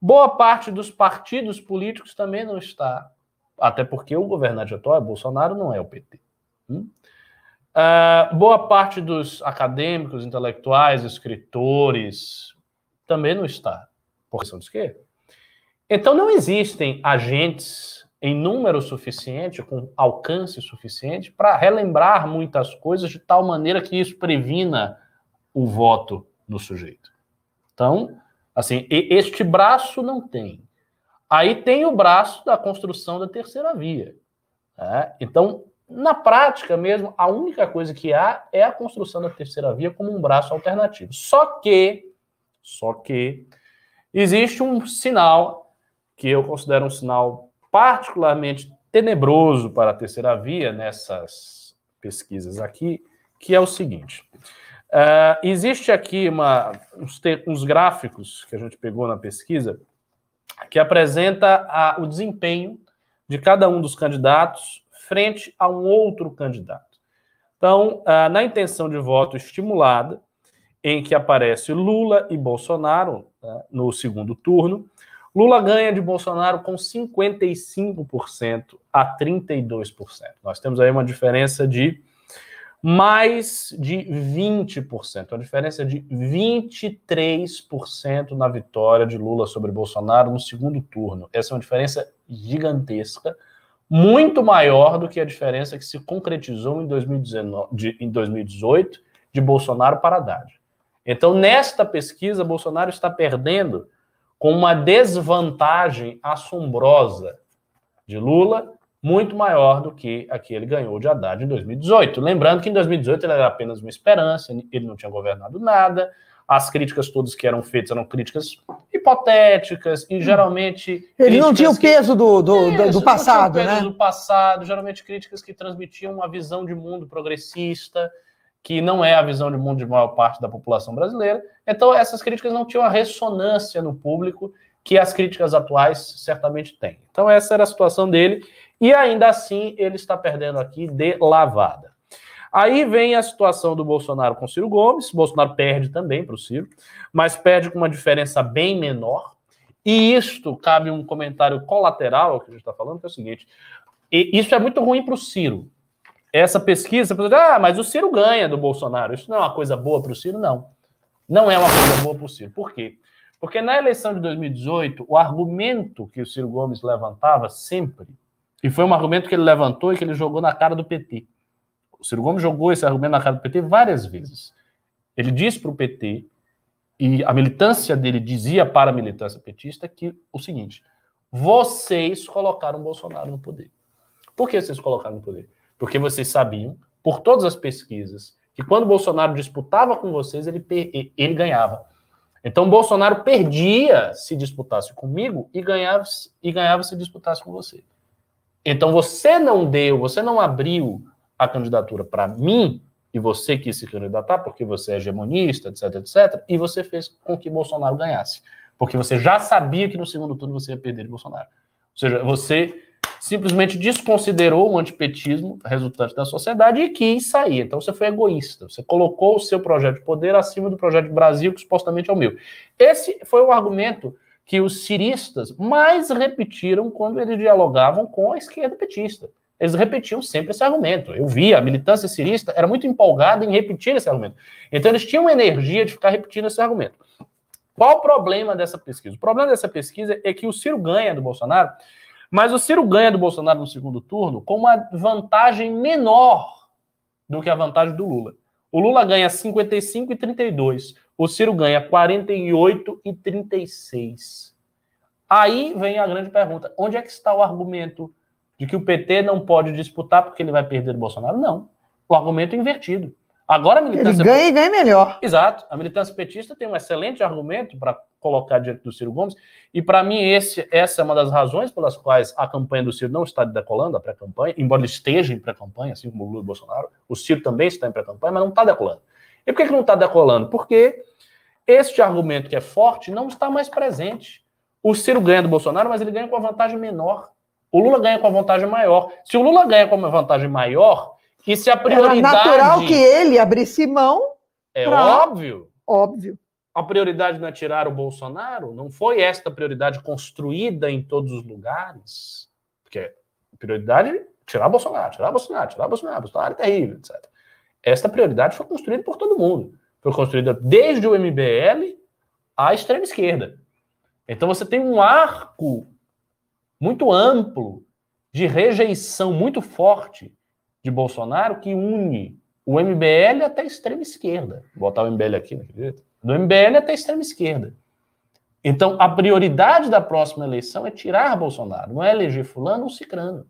Boa parte dos partidos políticos também não está, até porque o governante atual é Bolsonaro, não é o PT. Hum? Uh, boa parte dos acadêmicos, intelectuais, escritores também não está, por questão de esquerda. Então não existem agentes em número suficiente, com alcance suficiente, para relembrar muitas coisas de tal maneira que isso previna o voto do sujeito. Então, Assim, este braço não tem. Aí tem o braço da construção da terceira via. né? Então, na prática mesmo, a única coisa que há é a construção da terceira via como um braço alternativo. Só que, só que, existe um sinal que eu considero um sinal particularmente tenebroso para a terceira via nessas pesquisas aqui, que é o seguinte. Uh, existe aqui uma, uns, te, uns, gráficos que a gente pegou na pesquisa que apresenta a, o desempenho de cada um dos candidatos frente a um outro candidato. Então, uh, na intenção de voto estimulada, em que aparece Lula e Bolsonaro uh, no segundo turno, Lula ganha de Bolsonaro com 55% a 32%. Nós temos aí uma diferença de mais de 20%, uma diferença de 23% na vitória de Lula sobre Bolsonaro no segundo turno. Essa é uma diferença gigantesca, muito maior do que a diferença que se concretizou em, 2019, de, em 2018 de Bolsonaro para Haddad. Então, nesta pesquisa, Bolsonaro está perdendo com uma desvantagem assombrosa de Lula muito maior do que a que ele ganhou de Haddad em 2018. Lembrando que em 2018 ele era apenas uma esperança, ele não tinha governado nada, as críticas todas que eram feitas eram críticas hipotéticas e geralmente. Ele não tinha o peso do, do, Isso, do passado, não tinha o peso né? do passado, geralmente críticas que transmitiam uma visão de mundo progressista, que não é a visão de mundo de maior parte da população brasileira. Então, essas críticas não tinham a ressonância no público que as críticas atuais certamente têm. Então, essa era a situação dele. E ainda assim, ele está perdendo aqui de lavada. Aí vem a situação do Bolsonaro com Ciro Gomes. Bolsonaro perde também para o Ciro, mas perde com uma diferença bem menor. E isto cabe um comentário colateral ao que a gente está falando, que é o seguinte: isso é muito ruim para o Ciro. Essa pesquisa, você ah, mas o Ciro ganha do Bolsonaro. Isso não é uma coisa boa para o Ciro, não. Não é uma coisa boa para o Ciro. Por quê? Porque na eleição de 2018, o argumento que o Ciro Gomes levantava sempre e foi um argumento que ele levantou e que ele jogou na cara do PT. O Ciro Gomes jogou esse argumento na cara do PT várias vezes. Ele disse para o PT, e a militância dele dizia para a militância petista, que o seguinte: vocês colocaram Bolsonaro no poder. Por que vocês colocaram no poder? Porque vocês sabiam, por todas as pesquisas, que quando Bolsonaro disputava com vocês, ele, ele ganhava. Então Bolsonaro perdia se disputasse comigo e ganhava, e ganhava se disputasse com você. Então você não deu, você não abriu a candidatura para mim, e você quis se candidatar porque você é hegemonista, etc, etc, e você fez com que Bolsonaro ganhasse. Porque você já sabia que no segundo turno você ia perder de Bolsonaro. Ou seja, você simplesmente desconsiderou o antipetismo resultante da sociedade e quis sair. Então você foi egoísta. Você colocou o seu projeto de poder acima do projeto de Brasil, que supostamente é o meu. Esse foi o argumento que os ciristas mais repetiram quando eles dialogavam com a esquerda petista. Eles repetiam sempre esse argumento. Eu vi, a militância cirista era muito empolgada em repetir esse argumento. Então, eles tinham energia de ficar repetindo esse argumento. Qual o problema dessa pesquisa? O problema dessa pesquisa é que o Ciro ganha do Bolsonaro, mas o Ciro ganha do Bolsonaro no segundo turno com uma vantagem menor do que a vantagem do Lula. O Lula ganha 55 e 32. O Ciro ganha 48 e 36. Aí vem a grande pergunta: onde é que está o argumento de que o PT não pode disputar porque ele vai perder o Bolsonaro? Não. O argumento é invertido. Agora a militância. Ele ganha e ganha melhor. Exato. A militância petista tem um excelente argumento para colocar diante do Ciro Gomes. E para mim, esse, essa é uma das razões pelas quais a campanha do Ciro não está decolando, a pré-campanha, embora ele esteja em pré-campanha, assim como o Lula e o Bolsonaro. O Ciro também está em pré-campanha, mas não está decolando. E por que, que não está decolando? Porque este argumento que é forte não está mais presente. O Ciro ganha do Bolsonaro, mas ele ganha com uma vantagem menor. O Lula ganha com uma vantagem maior. Se o Lula ganha com uma vantagem maior, e se a prioridade. Era natural que ele abrisse mão. É pra... óbvio. Óbvio. A prioridade não é tirar o Bolsonaro? Não foi esta prioridade construída em todos os lugares? Porque a prioridade é tirar o Bolsonaro, tirar Bolsonaro, tirar o Bolsonaro, Bolsonaro é terrível, etc. Esta prioridade foi construída por todo mundo foi construída desde o MBL à extrema esquerda. Então você tem um arco muito amplo de rejeição muito forte de Bolsonaro que une o MBL até a extrema esquerda. Vou botar o MBL aqui, não acredito? Do MBL até a extrema esquerda. Então, a prioridade da próxima eleição é tirar Bolsonaro, não é eleger fulano ou cicrano.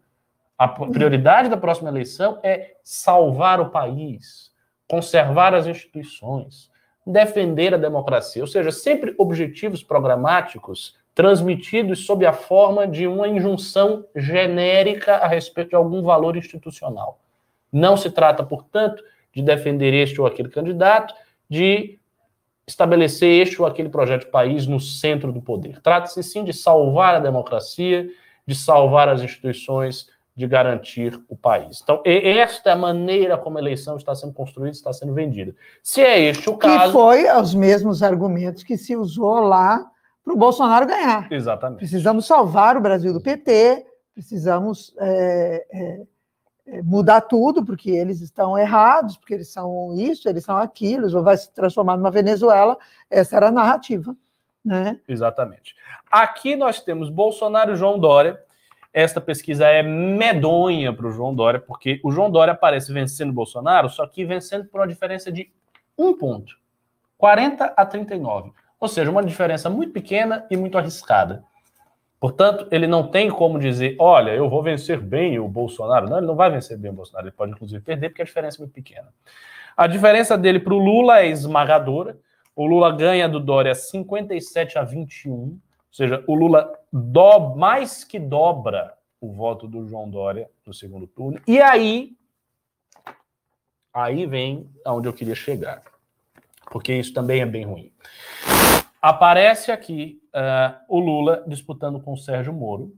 A prioridade da próxima eleição é salvar o país, conservar as instituições, defender a democracia, ou seja, sempre objetivos programáticos transmitidos sob a forma de uma injunção genérica a respeito de algum valor institucional. Não se trata, portanto, de defender este ou aquele candidato, de estabelecer este ou aquele projeto de país no centro do poder. Trata-se sim de salvar a democracia, de salvar as instituições, de garantir o país. Então, esta é a maneira como a eleição está sendo construída, está sendo vendida. Se é este o caso. Que foi os mesmos argumentos que se usou lá para o Bolsonaro ganhar. Exatamente. Precisamos salvar o Brasil do PT, precisamos é, é, é, mudar tudo, porque eles estão errados, porque eles são isso, eles são aquilo, ou vai se transformar numa Venezuela. Essa era a narrativa. Né? Exatamente. Aqui nós temos Bolsonaro e João Dória. Esta pesquisa é medonha para o João Dória, porque o João Dória aparece vencendo o Bolsonaro, só que vencendo por uma diferença de um ponto. 40 a 39. Ou seja, uma diferença muito pequena e muito arriscada. Portanto, ele não tem como dizer, olha, eu vou vencer bem o Bolsonaro. Não, ele não vai vencer bem o Bolsonaro, ele pode inclusive perder, porque a diferença é muito pequena. A diferença dele para o Lula é esmagadora. O Lula ganha do Dória 57 a 21, ou seja, o Lula do, mais que dobra o voto do João Dória no segundo turno. E aí, aí vem aonde eu queria chegar, porque isso também é bem ruim. Aparece aqui uh, o Lula disputando com o Sérgio Moro.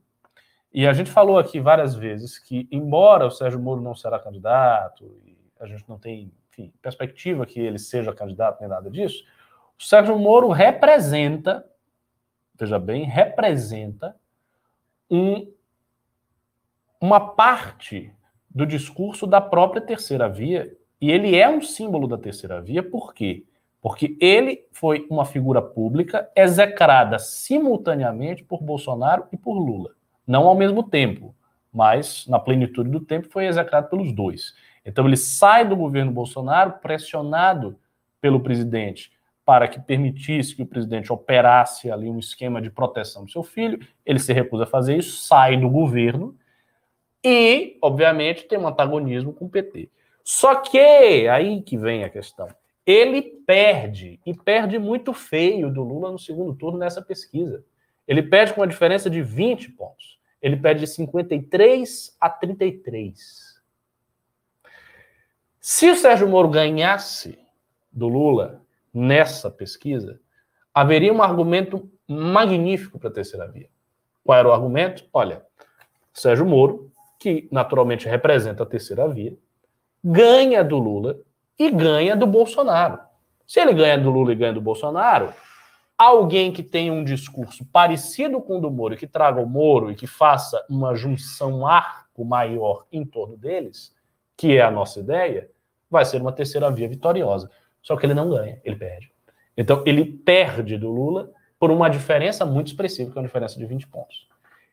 E a gente falou aqui várias vezes que, embora o Sérgio Moro não será candidato, e a gente não tem enfim, perspectiva que ele seja candidato nem nada disso, o Sérgio Moro representa, veja bem, representa um, uma parte do discurso da própria terceira via, e ele é um símbolo da terceira via, por quê? Porque ele foi uma figura pública execrada simultaneamente por Bolsonaro e por Lula. Não ao mesmo tempo, mas na plenitude do tempo foi execrado pelos dois. Então ele sai do governo Bolsonaro pressionado pelo presidente para que permitisse que o presidente operasse ali um esquema de proteção do seu filho. Ele se recusa a fazer isso, sai do governo e, obviamente, tem um antagonismo com o PT. Só que aí que vem a questão ele perde, e perde muito feio do Lula no segundo turno nessa pesquisa. Ele perde com uma diferença de 20 pontos. Ele perde de 53 a 33. Se o Sérgio Moro ganhasse do Lula nessa pesquisa, haveria um argumento magnífico para a terceira via. Qual era o argumento? Olha, Sérgio Moro, que naturalmente representa a terceira via, ganha do Lula e ganha do Bolsonaro. Se ele ganha do Lula e ganha do Bolsonaro, alguém que tenha um discurso parecido com o do Moro, que traga o Moro e que faça uma junção, um arco maior em torno deles, que é a nossa ideia, vai ser uma terceira via vitoriosa. Só que ele não ganha, ele perde. Então, ele perde do Lula por uma diferença muito expressiva, que é uma diferença de 20 pontos.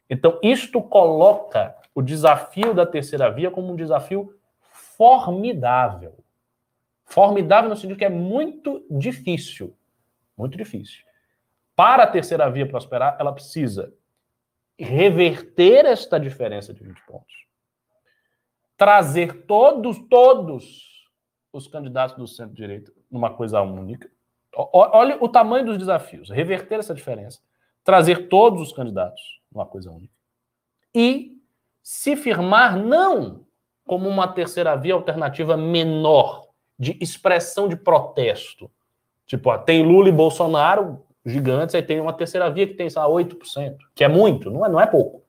Então, isto coloca o desafio da terceira via como um desafio formidável. Formidável no sentido que é muito difícil. Muito difícil. Para a terceira via prosperar, ela precisa reverter esta diferença de 20 pontos. Trazer todos, todos os candidatos do centro-direita numa coisa única. Olha o tamanho dos desafios. Reverter essa diferença. Trazer todos os candidatos numa coisa única. E se firmar não como uma terceira via alternativa menor, de expressão de protesto. Tipo, ó, tem Lula e Bolsonaro gigantes, aí tem uma terceira via que tem, sei lá, 8%, que é muito, não é, não é pouco.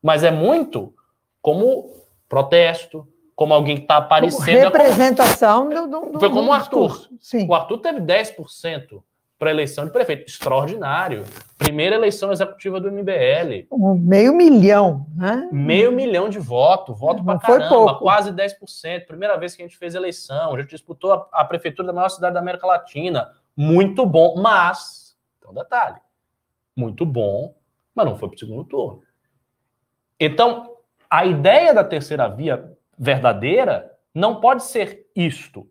Mas é muito como protesto, como alguém que está aparecendo. Como representação do, do, do Foi como o Arthur. Sim. O Arthur teve 10% para eleição de prefeito. Extraordinário. Primeira eleição executiva do MBL. Um meio milhão, né? Meio milhão de voto, voto para caramba, pouco. quase 10%. Primeira vez que a gente fez eleição, a gente disputou a, a, prefeitura da maior cidade da América Latina. Muito bom, mas, então detalhe, muito bom, mas não foi para o segundo turno. Então, a ideia da terceira via verdadeira não pode ser isto.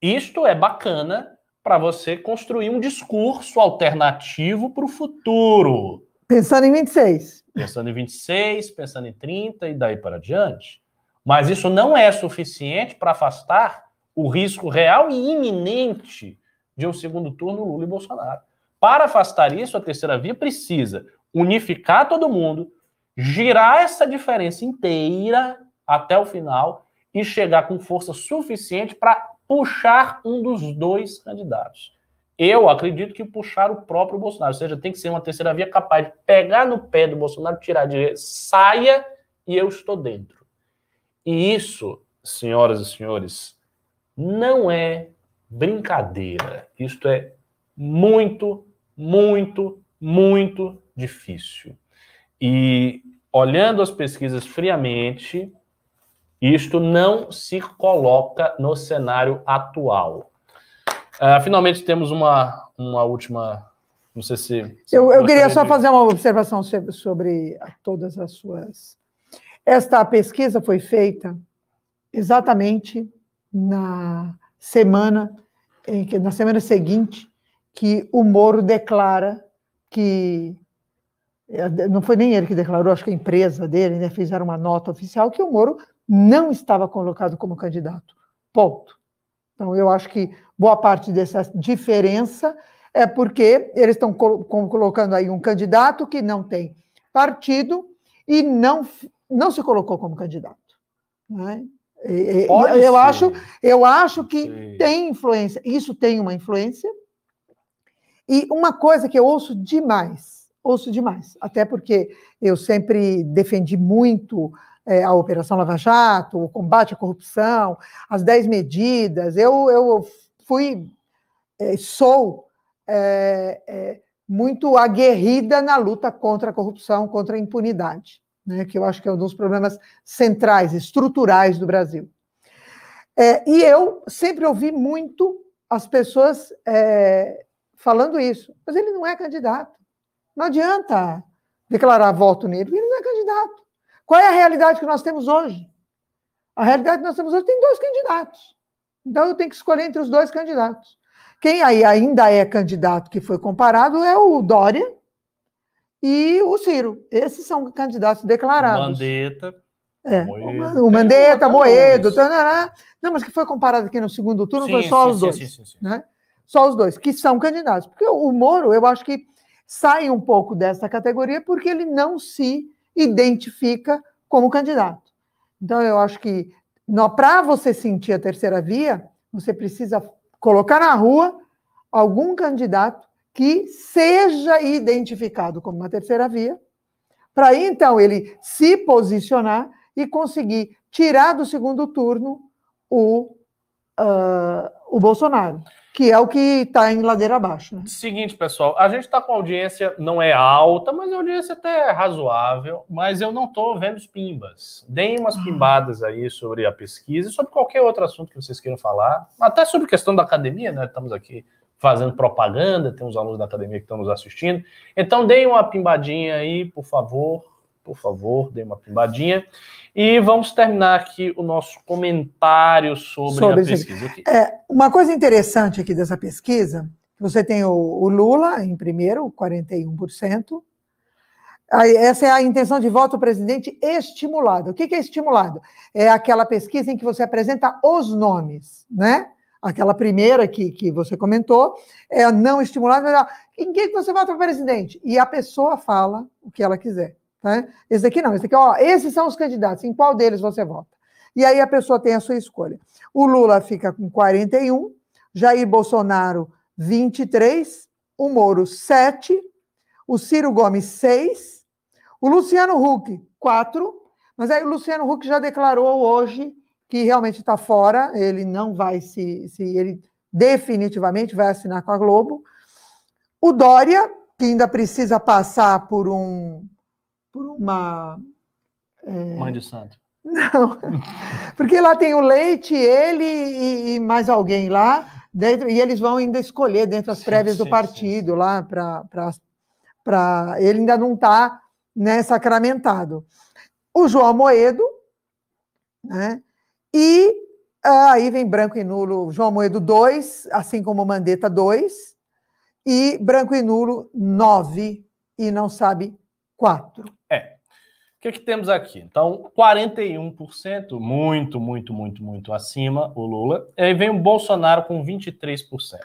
Isto é bacana para você construir um discurso alternativo para o futuro. Pensando em 26. Pensando em 26, pensando em 30 e daí para diante. Mas isso não é suficiente para afastar o risco real e iminente de um segundo turno Lula e Bolsonaro. Para afastar isso, a terceira via precisa unificar todo mundo, girar essa diferença inteira até o final e chegar com força suficiente para puxar um dos dois candidatos. Eu acredito que puxar o próprio Bolsonaro, ou seja, tem que ser uma terceira via capaz de pegar no pé do Bolsonaro, tirar de saia e eu estou dentro. E isso, senhoras e senhores, não é brincadeira. Isto é muito, muito, muito difícil. E olhando as pesquisas friamente, isto não se coloca no cenário atual. Uh, finalmente temos uma, uma última. Não sei se. se eu, eu queria só de... fazer uma observação sobre, sobre todas as suas. Esta pesquisa foi feita exatamente na semana em que, na semana seguinte que o Moro declara que é, não foi nem ele que declarou, acho que a empresa dele, né, fizeram uma nota oficial que o Moro não estava colocado como candidato. Ponto. Então, eu acho que boa parte dessa diferença é porque eles estão colocando aí um candidato que não tem partido e não, não se colocou como candidato. Né? eu, acho, eu acho que Sim. tem influência, isso tem uma influência. E uma coisa que eu ouço demais, ouço demais, até porque eu sempre defendi muito é, a Operação Lava Jato, o combate à corrupção, as 10 medidas. Eu, eu fui, é, sou é, é, muito aguerrida na luta contra a corrupção, contra a impunidade, né, que eu acho que é um dos problemas centrais, estruturais do Brasil. É, e eu sempre ouvi muito as pessoas é, falando isso, mas ele não é candidato. Não adianta declarar voto nele, ele não é candidato. Qual é a realidade que nós temos hoje? A realidade que nós temos hoje tem dois candidatos. Então eu tenho que escolher entre os dois candidatos. Quem aí ainda é candidato que foi comparado é o Dória e o Ciro. Esses são candidatos declarados. Mandetta. É, Moedo. o Mandetta, Moedo, tarará. não, mas que foi comparado aqui no segundo turno sim, foi só sim, os dois. Sim, né? Só os dois, que são candidatos. Porque o Moro, eu acho que sai um pouco dessa categoria porque ele não se identifica como candidato. Então, eu acho que para você sentir a terceira via, você precisa colocar na rua algum candidato que seja identificado como uma terceira via, para então, ele se posicionar e conseguir tirar do segundo turno o, uh, o Bolsonaro que é o que está em ladeira abaixo. Né? Seguinte, pessoal, a gente está com audiência, não é alta, mas a audiência até é razoável, mas eu não estou vendo os pimbas. Deem umas pimbadas aí sobre a pesquisa sobre qualquer outro assunto que vocês queiram falar, até sobre questão da academia, né? Estamos aqui fazendo propaganda, tem uns alunos da academia que estão nos assistindo. Então, deem uma pimbadinha aí, por favor, por favor, deem uma pimbadinha. E vamos terminar aqui o nosso comentário sobre, sobre a pesquisa. É, uma coisa interessante aqui dessa pesquisa, você tem o, o Lula em primeiro, 41%. Aí, essa é a intenção de voto do presidente estimulada. O que, é estimulado? É aquela pesquisa em que você apresenta os nomes, né? Aquela primeira que, que você comentou, é não estimulada. Em quem que você vota para presidente? E a pessoa fala o que ela quiser. Né? Esse aqui não, esse aqui, ó, esses são os candidatos, em qual deles você vota? E aí a pessoa tem a sua escolha. O Lula fica com 41, Jair Bolsonaro, 23, o Moro, 7, o Ciro Gomes, 6, o Luciano Huck, 4, mas aí o Luciano Huck já declarou hoje que realmente está fora, ele não vai se, se. Ele definitivamente vai assinar com a Globo. O Dória, que ainda precisa passar por um por uma. É... Mãe de santo. Não, porque lá tem o Leite, ele e, e mais alguém lá, dentro, e eles vão ainda escolher dentro das prévias sim, do partido sim. lá para. Ele ainda não está né, sacramentado. O João Moedo, né? E Ah, Aí vem branco e nulo, João Moedo 2, assim como Mandetta 2, e branco e nulo 9 e não sabe 4. Que, que temos aqui? Então, 41%, muito, muito, muito, muito acima o Lula. E aí vem o Bolsonaro com 23%.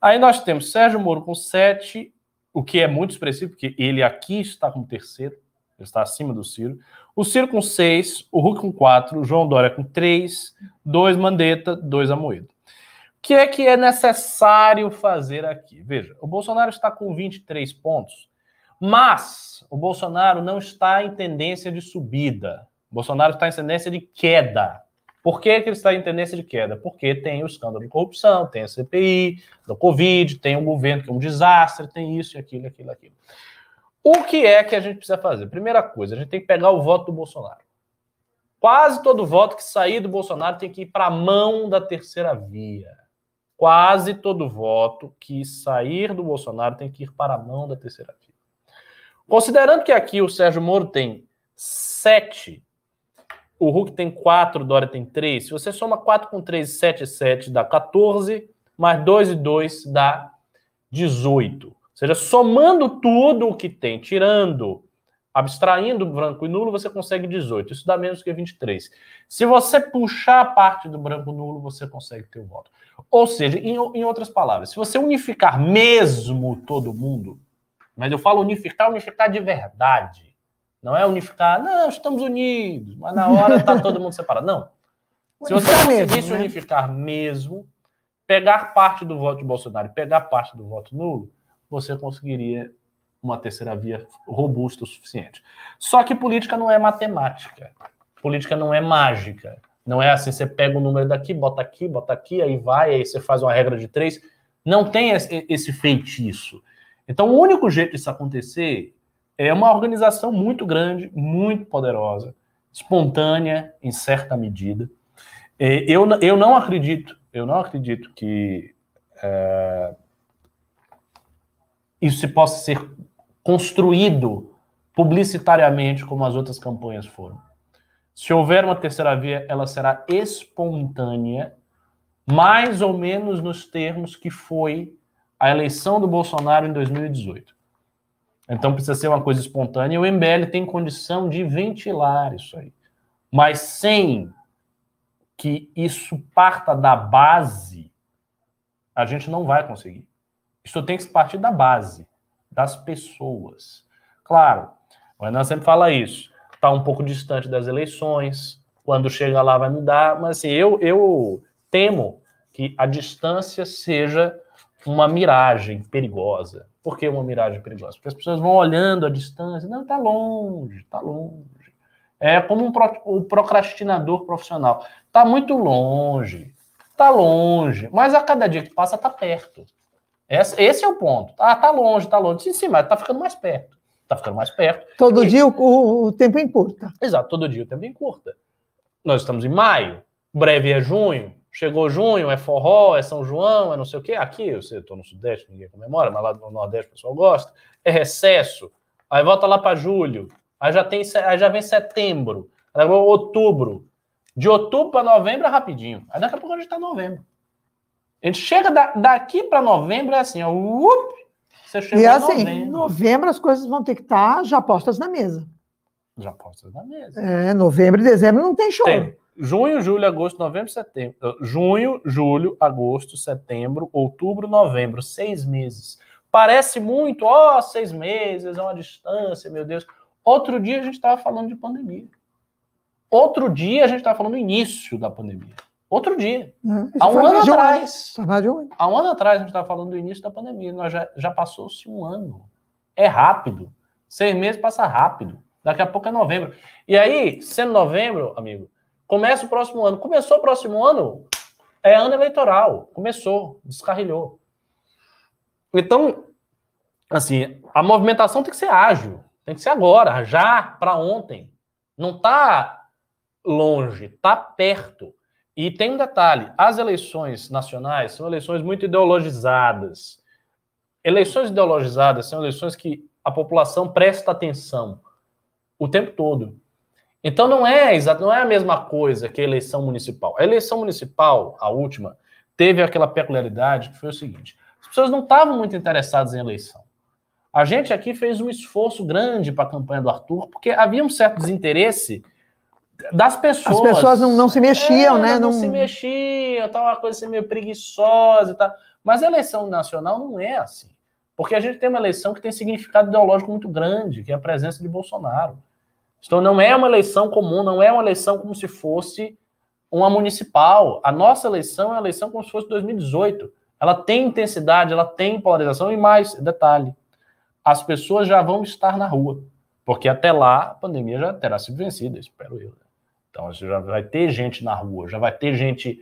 Aí nós temos Sérgio Moro com 7%, o que é muito expressivo, porque ele aqui está com terceiro, ele está acima do Ciro. O Ciro com 6, o Hulk com 4, o João Dória com 3, 2 Mandetta, 2 Amoedo. O que é que é necessário fazer aqui? Veja, o Bolsonaro está com 23 pontos, mas o Bolsonaro não está em tendência de subida. O Bolsonaro está em tendência de queda. Por que, que ele está em tendência de queda? Porque tem o escândalo de corrupção, tem a CPI, do Covid, tem um governo que é um desastre, tem isso, aquilo, aquilo, aquilo. O que é que a gente precisa fazer? Primeira coisa, a gente tem que pegar o voto do Bolsonaro. Quase todo voto que sair do Bolsonaro tem que ir para a mão da terceira via. Quase todo voto que sair do Bolsonaro tem que ir para a mão da terceira via. Considerando que aqui o Sérgio Moro tem sete, o Hulk tem quatro, o Dória tem três. Se você soma 4 com 3, 7 e 7 dá 14, mais 2 e 2 dá 18. Ou seja, somando tudo o que tem, tirando, abstraindo branco e nulo, você consegue 18. Isso dá menos que 23. Se você puxar a parte do branco e nulo, você consegue ter o voto. Ou seja, em, em outras palavras, se você unificar mesmo todo mundo, mas eu falo unificar, unificar de verdade. Não é unificar, não, estamos unidos, mas na hora está todo mundo separado. Não. Se você mesmo, conseguisse né? unificar mesmo, pegar parte do voto de Bolsonaro e pegar parte do voto nulo, você conseguiria uma terceira via robusta o suficiente. Só que política não é matemática. Política não é mágica. Não é assim, você pega o número daqui, bota aqui, bota aqui, aí vai, aí você faz uma regra de três. Não tem esse feitiço. Então, o único jeito disso acontecer é uma organização muito grande, muito poderosa, espontânea em certa medida. É, Eu, eu não acredito, eu não acredito que é, isso se possa ser construído publicitariamente como as outras campanhas foram. Se houver uma terceira via, ela será espontânea, mais ou menos nos termos que foi a eleição do Bolsonaro em 2018. Então precisa ser uma coisa espontânea e o MBL tem condição de ventilar isso aí. Mas sem que isso parta da base, a gente não vai conseguir. Isso tem que partir da base, das pessoas. Claro, o Renan sempre fala isso. Está um pouco distante das eleições, quando chega lá vai mudar, mas assim, eu, eu temo que a distância seja uma miragem perigosa. Por que uma miragem perigosa? Porque as pessoas vão olhando a distância, não, está longe, está longe. É como um, pro, um procrastinador profissional. Está muito longe, está longe, mas a cada dia que passa está perto. Esse, esse, é o ponto. Ah, tá longe, tá longe. Sim, sim, mas tá ficando mais perto. Tá ficando mais perto. Todo E- dia o, o- o tempo encurta. Exato, todo dia o tempo encurta. Nós estamos em maio, breve é junho, chegou junho, é forró, é São João, é não sei o quê. Aqui, eu tô no Sudeste, ninguém comemora, mas lá no Nordeste o pessoal gosta. É recesso, aí volta lá para julho, aí já, tem, aí já vem setembro, aí outubro. De outubro para novembro é rapidinho. Aí daqui a pouco a gente tá em novembro. A gente chega da- daqui para novembro, é assim, ó. Up, você chega E assim, em novembro. novembro as coisas vão ter que estar já postas na mesa. Já posso na mesa. É, novembro e dezembro não tem show. Tem. Junho, julho, agosto, novembro, setembro. Junho, julho, agosto, setembro, outubro, novembro. Seis meses. Parece muito, ó, seis meses, é uma distância, meu Deus. Outro dia a gente estava falando de pandemia. Outro dia a gente estava falando do início da pandemia. Outro dia. Né? Há um ano atrás. Um. Há um ano atrás a gente estava falando do início da pandemia. Nós já, já passou-se um ano. É rápido. Seis meses passa rápido. Daqui a pouco é novembro. E aí, sendo novembro, amigo, começa o próximo ano. Começou o próximo ano, é ano eleitoral. Começou, descarrilhou. Então, assim, a movimentação tem que ser ágil. Tem que ser agora, já, para ontem. Não está longe, está perto. E tem um detalhe: as eleições nacionais são eleições muito ideologizadas. Eleições ideologizadas são eleições que a população presta atenção o tempo todo. Então não é exato, não é a mesma coisa que a eleição municipal. A eleição municipal, a última, teve aquela peculiaridade que foi o seguinte: as pessoas não estavam muito interessadas em eleição. A gente aqui fez um esforço grande para a campanha do Arthur, porque havia um certo desinteresse das pessoas. As pessoas não, não se mexiam, É, né? Não, Não, se mexiam, tava uma coisa assim meio preguiçosa e tal. Mas a eleição nacional não é assim. Porque a gente tem uma eleição que tem significado ideológico muito grande, que é a presença de Bolsonaro. Então não é uma eleição comum, não é uma eleição como se fosse uma municipal. A nossa eleição é uma eleição como se fosse 2018. Ela tem intensidade, ela tem polarização e mais, detalhe, as pessoas já vão estar na rua, porque até lá a pandemia já terá sido vencida, espero eu. né? Então já vai ter gente na rua, já vai ter gente,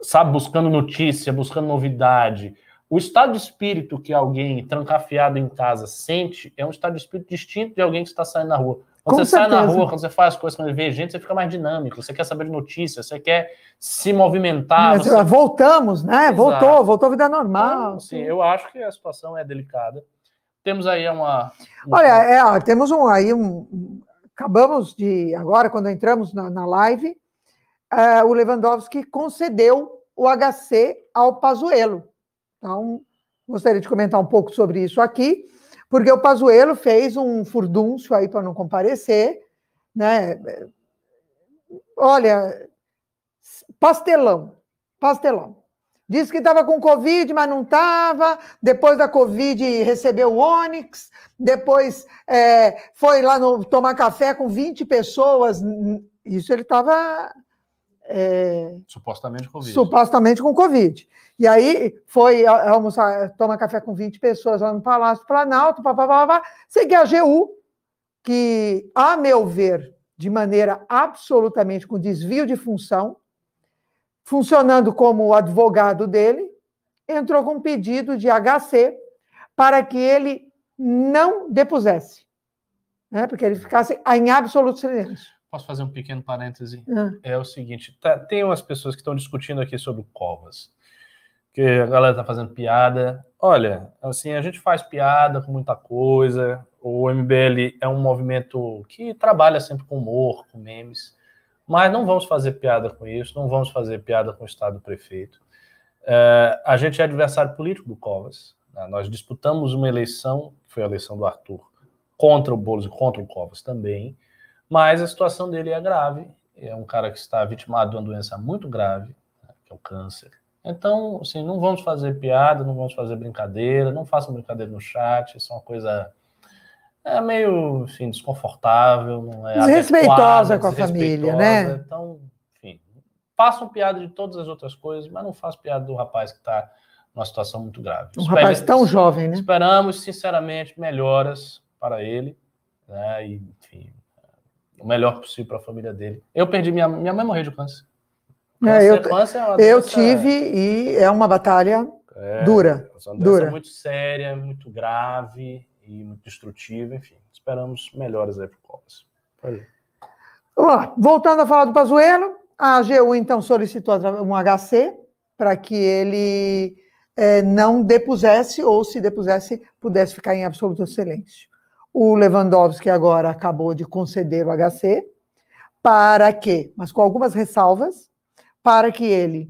sabe, buscando notícia, buscando novidade. O estado de espírito que alguém trancafiado em casa sente é um estado de espírito distinto de alguém que está saindo na rua. Quando Com você sai na certeza. rua, quando você faz coisas, quando você vê gente, você fica mais dinâmico, você quer saber de notícias, você quer se movimentar. Você- voltamos, né? Exato. Voltou, voltou à vida normal. Então, sim, eu acho que a situação é delicada. Temos aí uma. uma- Olha, é, ó, temos um aí um. Acabamos de. Agora, quando entramos na, na live, é, o Lewandowski concedeu o HC ao Pazuello. Então, gostaria de comentar um pouco sobre isso aqui, porque o Pazuello fez um furdúncio aí para não comparecer, né? Olha, pastelão, pastelão. Disse que estava com Covid, mas não estava. Depois da Covid, recebeu o Onix. Depois é, foi lá no, tomar café com 20 pessoas. Isso ele estava é, supostamente Covid. supostamente com Covid. E aí foi almoçar, tomar café com 20 pessoas lá no Palácio Planalto, papapá. Sei que a AGU, que, a meu ver, de maneira absolutamente com desvio de função, funcionando como advogado dele, entrou com um pedido de HC para que ele não depusesse, né? porque ele ficasse em absoluto silêncio. Posso fazer um pequeno parêntese? Ah, É o seguinte: tá- tem umas pessoas que estão discutindo aqui sobre o Covas. Que a galera tá fazendo piada. Olha, assim, a gente faz piada com muita coisa. O MBL é um movimento que trabalha sempre com humor, com memes. Mas não vamos fazer piada com isso, não vamos fazer piada com o estado do prefeito. É, a gente é adversário político do Covas. né? Nós disputamos uma eleição, foi a eleição do Arthur, contra o Boulos e contra o Covas também. Mas a situação dele é grave. É um cara que está vitimado de uma doença muito grave, né, que é o câncer. Então, assim, não vamos fazer piada, não vamos fazer brincadeira, não façam brincadeira no chat, isso é uma coisa é meio assim, desconfortável, não é Desrespeitosa adequada, com a família, né? Então, enfim, façam piada de todas as outras coisas, mas não façam piada do rapaz que está numa situação muito grave. um rapaz tão jovem, né? Esperamos, sinceramente, melhoras para ele, né? E, enfim, o melhor possível para a família dele. Eu perdi minha, minha mãe morreu de câncer. É, eu, é uma eu doença- tive e é uma batalha é, dura, é uma dura. muito séria, muito grave e muito destrutiva, enfim. Esperamos melhoras aí para o Covas. Vamos lá. Voltando a falar do Pazuello, a AGU então solicitou um HC para que ele eh, não depusesse ou, se depusesse, pudesse ficar em absoluto silêncio. O Lewandowski agora acabou de conceder o HC para que, mas com algumas ressalvas, para que ele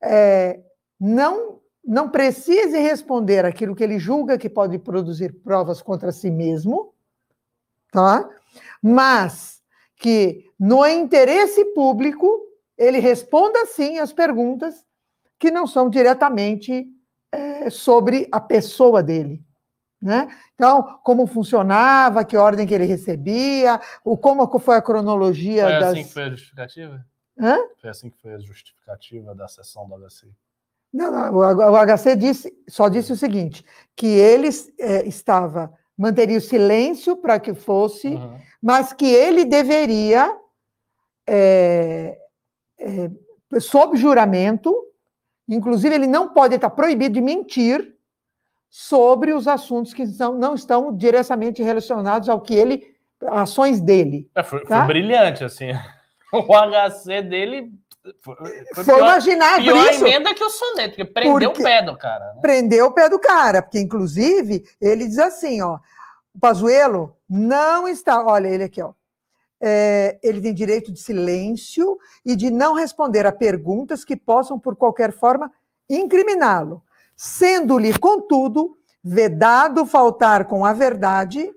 eh, não não precise responder aquilo que ele julga que pode produzir provas contra si mesmo, tá? Mas que no interesse público ele responda sim às perguntas que não são diretamente eh, sobre a pessoa dele. Né? Então, como funcionava, que ordem que ele recebia, o como foi a cronologia Foi das. assim que foi a justificativa? Hã? Foi assim que foi a justificativa da sessão do HC. Não, não, o HC disse, só disse o seguinte: que ele eh, estava, manteria o silêncio para que fosse Uhum. mas que ele deveria, é, é, sob juramento, inclusive ele não pode estar proibido de mentir sobre os assuntos que são, não estão diretamente relacionados ao que ele, ações dele. É, foi, foi Tá? brilhante, assim. O HC dele foi, foi Foi imaginar pior isso, emenda que o soneto, porque prendeu Porque- o pé do cara. né? prendeu o pé do cara, porque inclusive ele diz assim, ó, o Pazuello não está, olha ele aqui, ó, é, ele tem direito de silêncio e de não responder a perguntas que possam, por qualquer forma, incriminá-lo, sendo-lhe, contudo, vedado faltar com a verdade,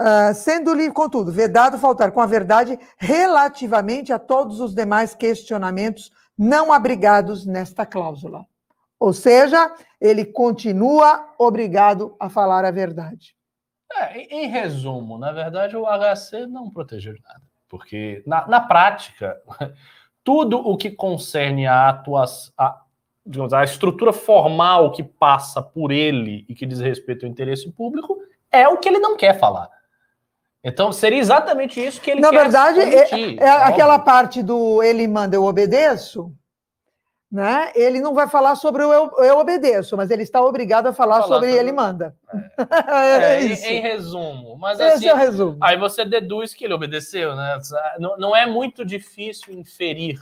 uh, sendo-lhe, contudo, vedado faltar com a verdade relativamente a todos os demais questionamentos não abrigados nesta cláusula. Ou seja, ele continua obrigado a falar a verdade. É, em resumo, na verdade, o HC não protegeu nada. Porque, na, na prática, tudo o que concerne a atuação, a, a estrutura formal que passa por ele e que diz respeito ao interesse público, é o que ele não quer falar. Então, seria exatamente isso que ele Na verdade, é, é aquela parte do ele manda, eu obedeço, né? Ele não vai falar sobre o eu, eu obedeço, mas ele está obrigado a falar, falar sobre, sobre ele manda. É, é, em, em, resumo. Mas, Esse assim, é o resumo. Aí você deduz que ele obedeceu, né? Não, não é muito difícil inferir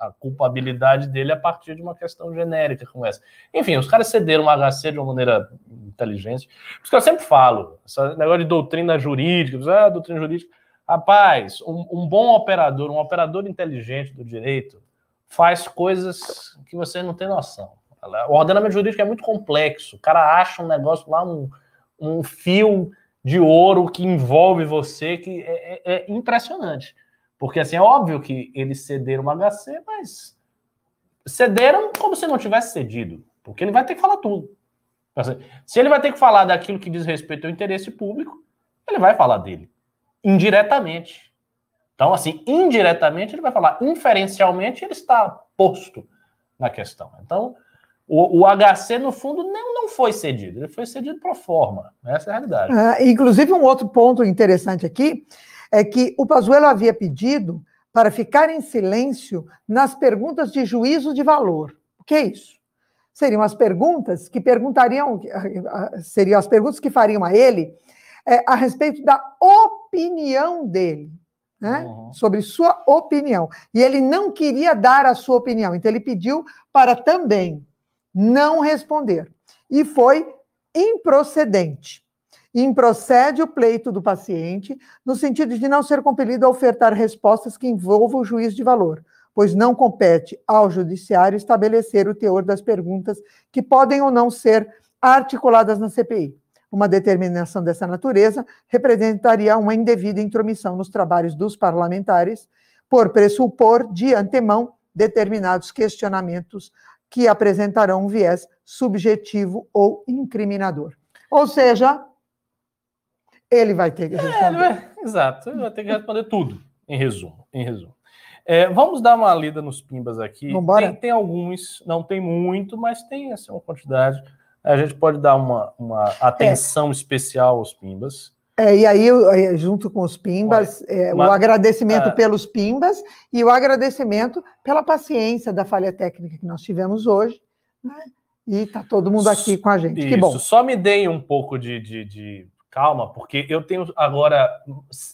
a culpabilidade dele a partir de uma questão genérica como essa. Enfim, os caras cederam o HC de uma maneira inteligente. Por isso que eu sempre falo, esse negócio de doutrina jurídica, ah, doutrina jurídica. Rapaz, um, um bom operador, um operador inteligente do direito, faz coisas que você não tem noção. O ordenamento jurídico é muito complexo. O cara acha um negócio lá, um, um fio de ouro que envolve você, que é, é, é impressionante. Porque, assim, é óbvio que eles cederam o HC, mas cederam como se não tivesse cedido. Porque ele vai ter que falar tudo. Assim, se ele vai ter que falar daquilo que diz respeito ao interesse público, ele vai falar dele. Indiretamente. Então, assim, indiretamente ele vai falar, inferencialmente ele está posto na questão. Então, o, o HC, no fundo, não, não foi cedido, ele foi cedido pro forma. Essa é a realidade. É, inclusive, um outro ponto interessante aqui é que o Pazuello havia pedido para ficar em silêncio nas perguntas de juízo de valor. O que é isso? Seriam as perguntas que perguntariam, seriam as perguntas que fariam a ele é, a respeito da opinião dele né? Uhum. sobre sua opinião. E ele não queria dar a sua opinião, então ele pediu para também não responder. E foi improcedente. Improcede o pleito do paciente, no sentido de não ser compelido a ofertar respostas que envolvam o juiz de valor, pois não compete ao judiciário estabelecer o teor das perguntas que podem ou não ser articuladas na CPI. Uma determinação dessa natureza representaria uma indevida intromissão nos trabalhos dos parlamentares, por pressupor de antemão determinados questionamentos que apresentarão um viés subjetivo ou incriminador. Ou seja, ele vai ter que é, responder. É, vai, exato, ele vai ter que responder tudo, em resumo. Em resumo. É, vamos dar uma lida nos pimbas aqui. Tem, tem, alguns, não tem muito, mas tem assim, uma quantidade a gente pode dar uma, uma atenção é. especial aos Pimbas. É, e aí, junto com os Pimbas, é, o agradecimento é. pelos Pimbas e o agradecimento pela paciência da falha técnica que nós tivemos hoje. Né? E está todo mundo aqui com a gente. Isso. Que bom. Só me deem um pouco de, de, de, calma, porque eu tenho agora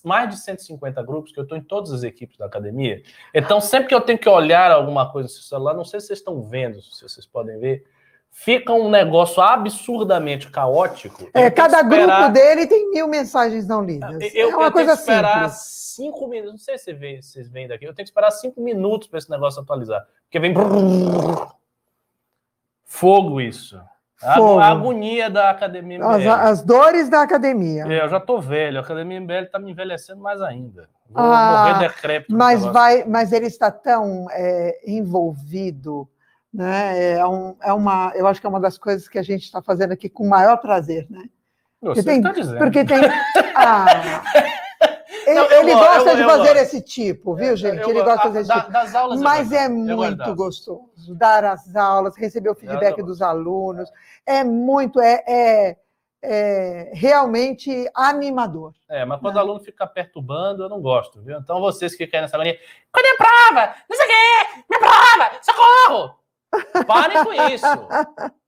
mais de 150 grupos, que eu estou em todas as equipes da academia. Então, sempre que eu tenho que olhar alguma coisa no celular, não sei se vocês estão vendo, se vocês podem ver fica um negócio absurdamente caótico. É, cada esperar... grupo dele tem mil mensagens não lidas. Eu, é uma eu coisa tenho que esperar simples. cinco minutos. Não sei se vocês veem daqui. Eu tenho que esperar cinco minutos para esse negócio atualizar. Porque vem. Fogo isso. Fogo. A agonia da academia MBL. As, as dores da academia. É, eu já tô velho. A academia MBL está me envelhecendo mais ainda. Vou ah, morrer decrépito. Mas, vai, mas ele está tão é, envolvido né? É, um, é uma, eu acho que é uma das coisas que a gente está fazendo aqui com o maior prazer, né? Você porque tem, tá dizendo. Porque tem. Ah, ele, não, ele gosta de fazer esse tipo, viu, gente? ele gosta de fazer esse tipo. Das aulas Mas é muito gostoso dar as aulas, receber o feedback dos alunos. É muito, é, é, é realmente animador. É, mas quando né? o aluno fica perturbando, eu não gosto, viu? Então vocês que querem essa mania, cadê a prova? Não sei o quê! Minha prova! Socorro! Parem com isso.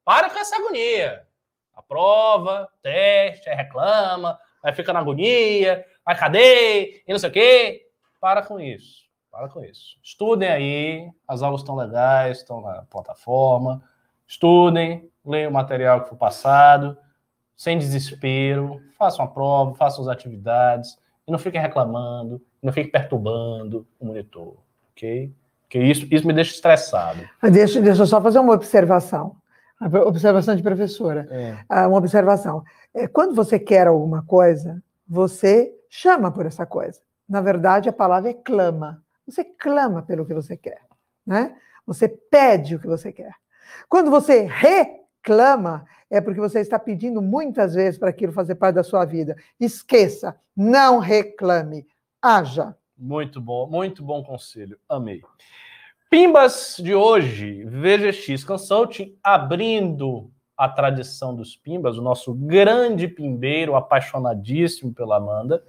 Parem com essa agonia. Aprova, teste, reclama, aí fica na agonia, vai cadê? E não sei o quê. Para com isso. Para com isso. Estudem aí, as aulas estão legais, estão na plataforma. Estudem, leiam o material que foi passado, sem desespero, façam a prova, façam as atividades e não fiquem reclamando, não fiquem perturbando o monitor, ok? Porque isso, isso me deixa estressado. Deixa, deixa eu só fazer uma observação. Observação de professora. É. Ah, Uma observação. É, Quando você quer alguma coisa, você chama por essa coisa. Na verdade, a palavra é clama. Você clama pelo que você quer, né? Você pede o que você quer. Quando você reclama, é porque você está pedindo muitas vezes para aquilo fazer parte da sua vida. Esqueça, não reclame, haja. Muito bom, muito bom conselho. Amei. Pimbas de hoje, VGX Consulting, abrindo a tradição dos Pimbas, o nosso grande pimbeiro, apaixonadíssimo pela Amanda,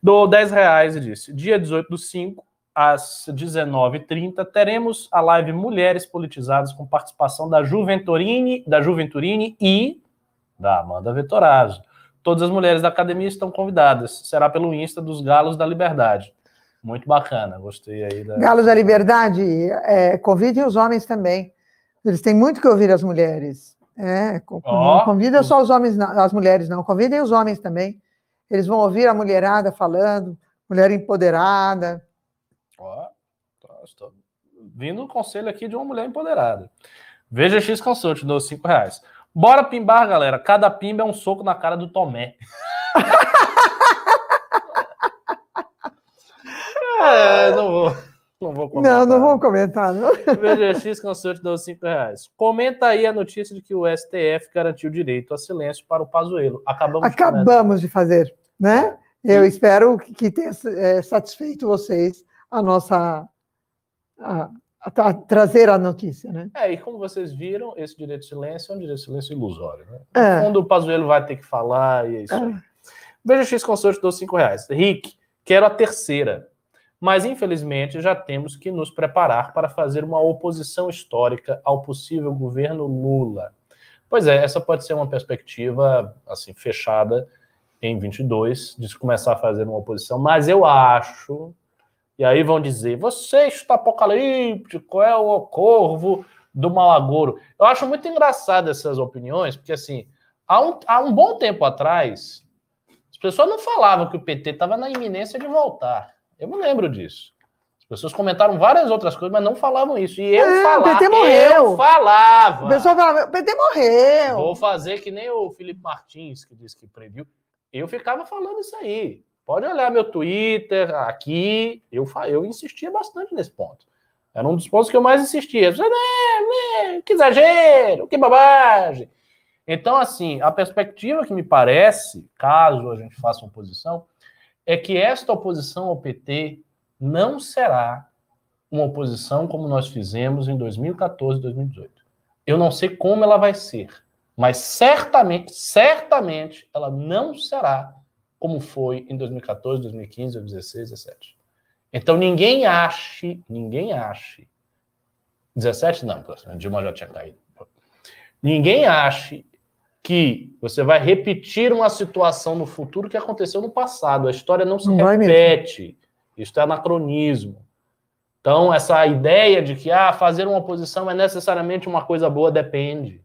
do 10 reais e disse: dia 18 do 5, às 19h30, teremos a live Mulheres Politizadas com participação da Juventurine, da Juventurine e da Amanda Vettorazzo. Todas as mulheres da academia estão convidadas. Será pelo Insta dos Galos da Liberdade. Muito bacana, gostei aí da. Galos da Liberdade, é, convidem os homens também. Eles têm muito que ouvir as mulheres. É, não convida só os homens, as mulheres, não. Convidem os homens também. Eles vão ouvir a mulherada falando, mulher empoderada. Ó, tô- estou vindo o conselho aqui de uma mulher empoderada. Veja X Consult, dou 5 reais. Bora pimbar, galera. Cada pimba é um soco na cara do Tomé. é, não vou. Não vou comentar. Não, não vamos comentar, não. VGX Consult deu 5 reais. Comenta aí a notícia de que o STF garantiu direito a silêncio para o Pazuello. Acabamos de. Acabamos de fazer, né? Eu espero que tenha eh, satisfeito vocês a nossa. a- a tra- trazer a notícia, né? É, e como vocês viram, esse direito de silêncio é um direito de silêncio ilusório. Né? É. Fundo, o Pazuello vai ter que falar e é isso aí. É. VGX Consult dou 5 reais. Rick, quero a terceira. Mas, infelizmente, já temos que nos preparar para fazer uma oposição histórica ao possível governo Lula. Pois é, essa pode ser uma perspectiva assim fechada em 22, de se começar a fazer uma oposição, mas eu acho, e aí vão dizer, você está apocalíptico, é o corvo do Malagouro. Eu acho muito engraçado essas opiniões, porque assim, há um, há um bom tempo atrás, as pessoas não falavam que o PT estava na iminência de voltar. Eu me lembro disso. As pessoas comentaram várias outras coisas, mas não falavam isso. E eu É, o falava. PT morreu. Eu falava. O pessoal fala, o PT morreu. Vou fazer que nem o Felipe Martins, que disse que previu. Eu ficava falando isso aí. Pode olhar meu Twitter aqui. Eu, eu insistia bastante nesse ponto. Era um dos pontos que eu mais insistia. Você, né, né, que exagero, que bobagem. Então, assim, a perspectiva que me parece, caso a gente faça uma oposição, é que esta oposição ao PT não será uma oposição como nós fizemos em 2014 e 2018. Eu não sei como ela vai ser, mas certamente, certamente ela não será como foi em 2014, 2015, 2016, 2017. Então ninguém ache, ninguém ache, 17 não, a Dilma já tinha caído. Ninguém ache que você vai repetir uma situação no futuro que aconteceu no passado. A história não se Não repete. Isso é anacronismo. Então, essa ideia de que ah, fazer uma oposição é necessariamente uma coisa boa depende.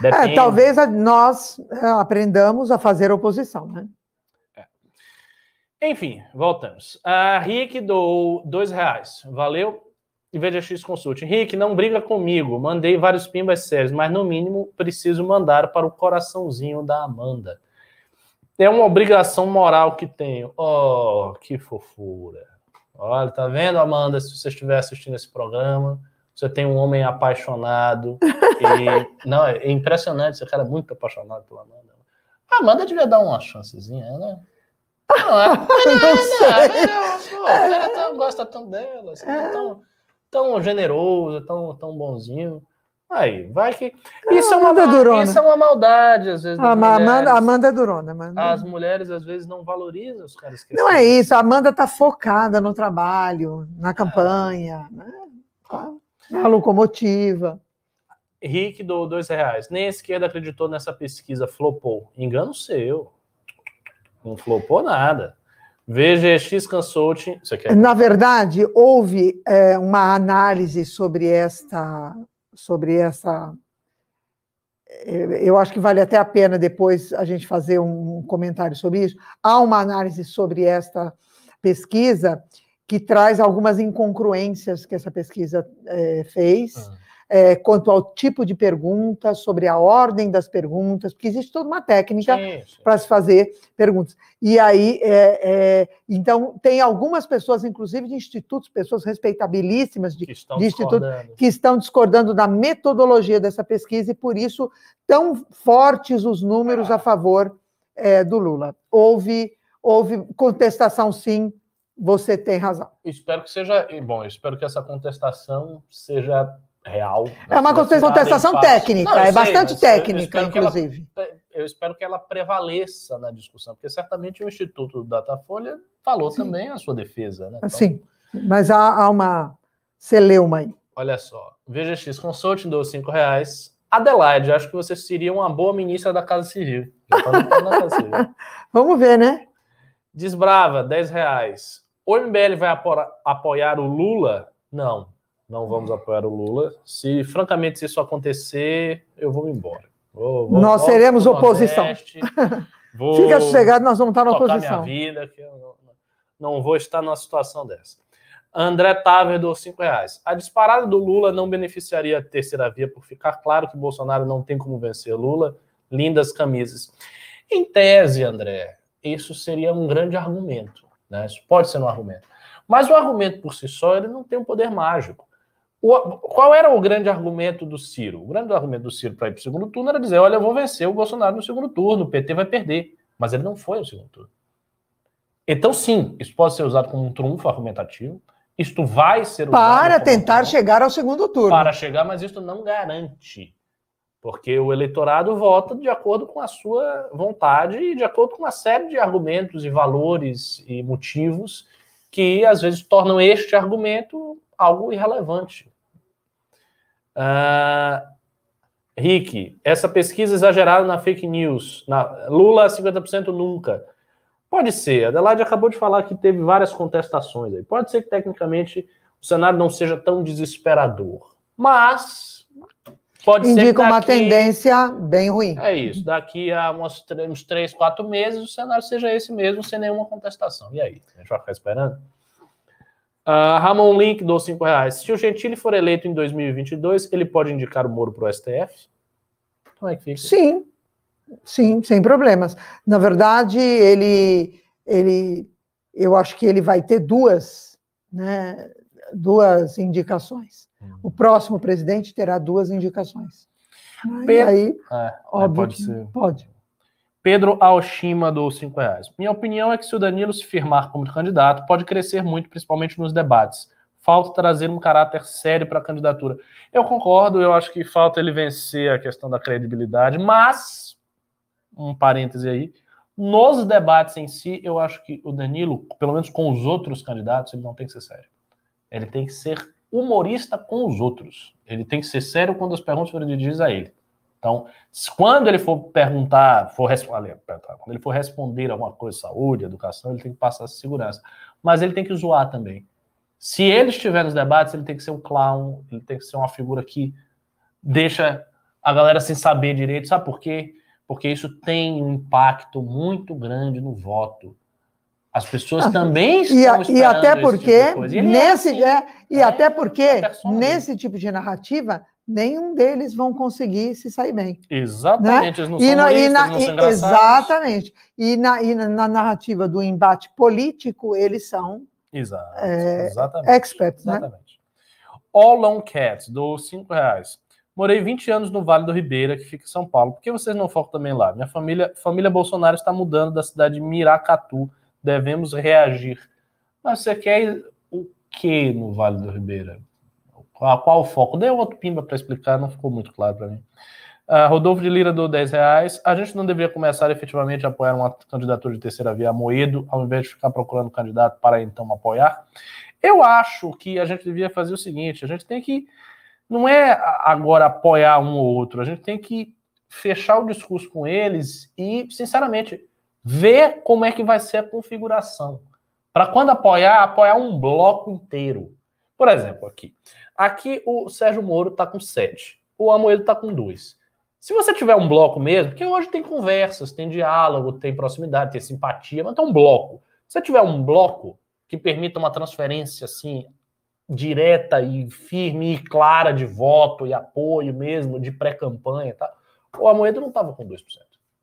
Depende. É, talvez nós é, aprendamos a fazer oposição, né? Enfim, voltamos. A Rick doou dois reais. Valeu. E VGX Consult. Rick, não briga comigo. Mandei vários pimbas sérios, mas no mínimo preciso mandar para o coraçãozinho da Amanda. É uma obrigação moral que tenho. Oh, que fofura. Olha, tá vendo, Amanda? Se você estiver assistindo esse programa, você tem um homem apaixonado. E... Não, é impressionante. Esse cara é muito apaixonado pela Amanda. A Amanda devia dar uma chancezinha, né? Não, é, Não sei. Pô, o cara tão- gosta tanto dela, assim, é tão, tão generoso, tão, tão bonzinho. Aí, vai que. Isso é, uma, Amanda é durona. isso é uma maldade, às vezes. A das Amanda, mulheres. Amanda é durona. Amanda- As mulheres, às vezes, não valorizam os caras que Não é isso, a Amanda está focada no trabalho, na campanha, né? Tá na locomotiva. Rick do dois reais. Nem a esquerda acreditou nessa pesquisa, flopou. Engano seu. Não flopou nada. VGX Consulting. Você quer? Na verdade, houve é, uma análise sobre esta, sobre essa, eu acho que vale até a pena depois a gente fazer um comentário sobre isso. Há uma análise sobre esta pesquisa que traz algumas incongruências que essa pesquisa é, fez. Ah é, quanto ao tipo de pergunta, sobre a ordem das perguntas, porque existe toda uma técnica para se fazer perguntas. E aí, é, é, então, tem algumas pessoas, inclusive de institutos, pessoas respeitabilíssimas de, que estão, de institutos, que estão discordando da metodologia dessa pesquisa, e por isso tão fortes os números a favor é, do Lula. Houve, houve contestação, sim, você tem razão. Espero que seja. Bom, espero que essa contestação seja real. É uma contestação técnica, não, é sei, bastante técnica, eu inclusive. Ela, eu espero que ela prevaleça na discussão, porque certamente o Instituto Datafolha falou Sim. também a sua defesa. Né? Então, Sim, mas há, há uma celeuma aí. Olha só, VGX Consulting deu cinco reais. Adelaide, acho que você seria uma boa ministra da Casa Civil. Casa Civil. Vamos ver, né? Desbrava, 10 reais. O MBL vai apoiar o Lula? Não não vamos apoiar o Lula. Se, francamente, se isso acontecer, eu vou embora. Vou, vou, nós seremos oposição. Nordeste, vou Fica sossegado, nós vamos estar na oposição. Minha vida, que eu não, não vou estar numa situação dessa. André Taver do cinco reais. A disparada do Lula não beneficiaria a terceira via por ficar claro que Bolsonaro não tem como vencer Lula. Lindas camisas. Em tese, André, isso seria um grande argumento. Né? Isso pode ser um argumento. Mas o argumento por si só ele não tem um poder mágico. O, qual era o grande argumento do Ciro? O grande argumento do Ciro para ir para o segundo turno era dizer: olha, eu vou vencer o Bolsonaro no segundo turno, o PT vai perder. Mas ele não foi no segundo turno. Então, sim, isso pode ser usado como um trunfo argumentativo. Isto vai ser usado. Para tentar chegar ao segundo turno. Para chegar, mas isso não garante. Porque o eleitorado vota de acordo com a sua vontade e de acordo com uma série de argumentos e valores e motivos que às vezes tornam este argumento algo irrelevante. Uh, Rick, essa pesquisa exagerada na fake news, na Lula 50% nunca. Pode ser. Adelaide acabou de falar que teve várias contestações aí. Pode ser que tecnicamente o cenário não seja tão desesperador. Mas pode Indica ser daqui, uma tendência bem ruim. É isso. Daqui a uns, uns três, quatro meses, o cenário seja esse mesmo, sem nenhuma contestação. E aí? A gente vai ficar esperando? Uh, Ramon Link dou 5 reais. Se o Gentili for eleito em 2022, ele pode indicar o Moro para o STF? Como é que fica? Sim, sim, sem problemas. Na verdade, ele, ele, eu acho que ele vai ter duas, né, duas indicações. Hum. O próximo presidente terá duas indicações. E aí, é, óbvio, pode ser. Pode. Pedro Alshima do 5 reais. Minha opinião é que se o Danilo se firmar como candidato, pode crescer muito, principalmente nos debates. Falta trazer um caráter sério para a candidatura. Eu concordo, eu acho que falta ele vencer a questão da credibilidade, mas, um parêntese aí, nos debates em si, eu acho que o Danilo, pelo menos com os outros candidatos, ele não tem que ser sério. Ele tem que ser humorista com os outros. Ele tem que ser sério quando as perguntas forem dirigidas a ele. Então, quando ele for perguntar, for responder, quando ele for responder alguma coisa, saúde, educação, ele tem que passar segurança. Mas ele tem que zoar também. Se ele estiver nos debates, ele tem que ser um clown, ele tem que ser uma figura que deixa a galera sem saber direito. Sabe por quê? Porque isso tem um impacto muito grande no voto. As pessoas ah, também estão e, e até porque tipo e nesse é assim, é, e é, até porque nesse tipo de narrativa nenhum deles vão conseguir se sair bem. Exatamente, né? eles não e são na, e na, não são Exatamente. E na, e na narrativa do embate político, eles são Exato, é, exatamente, experts, né? exatamente. All Long Cats, do cinco reais. Morei 20 anos no Vale do Ribeira, que fica em São Paulo. Por que vocês não focam também lá? Minha família, família Bolsonaro está mudando da cidade de Miracatu. Devemos reagir. Mas você quer o que no Vale do Ribeira? Qual, qual o foco? Dei outro pimba para explicar, não ficou muito claro para mim. Uh, Rodolfo de Lira do 10 reais. A gente não deveria começar efetivamente a apoiar uma candidatura de terceira via Moedo, ao invés de ficar procurando candidato para então apoiar? Eu acho que a gente devia fazer o seguinte: a gente tem que. Não é agora apoiar um ou outro, a gente tem que fechar o discurso com eles e, sinceramente, ver como é que vai ser a configuração. Para quando apoiar, apoiar um bloco inteiro. Por exemplo, aqui. Aqui o Sérgio Moro está com 7. O Amoedo está com 2. Se você tiver um bloco mesmo, porque hoje tem conversas, tem diálogo, tem proximidade, tem simpatia, mas tem um bloco. Se você tiver um bloco que permita uma transferência assim direta e firme e clara de voto e apoio mesmo, de pré-campanha e tal, o Amoedo não estava com 2%.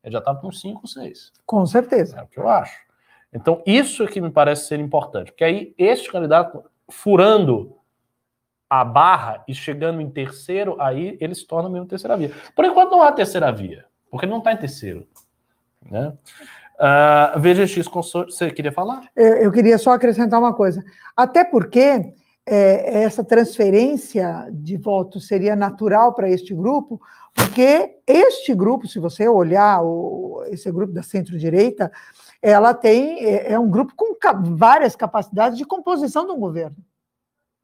Ele já estava com 5, 6. Com certeza. É o que eu acho. Então, isso é que me parece ser importante. Porque aí, este candidato, furando a barra e chegando em terceiro, aí ele se torna mesmo terceira via. Por enquanto, não há terceira via, porque não está em terceiro. Né? Uh, VGX Consórcio, você queria falar? Eu, eu, queria só acrescentar uma coisa. Até porque é, essa transferência de votos seria natural para este grupo, porque este grupo, se você olhar o, esse grupo da centro-direita, ela tem é, é um grupo com várias capacidades de composição do governo.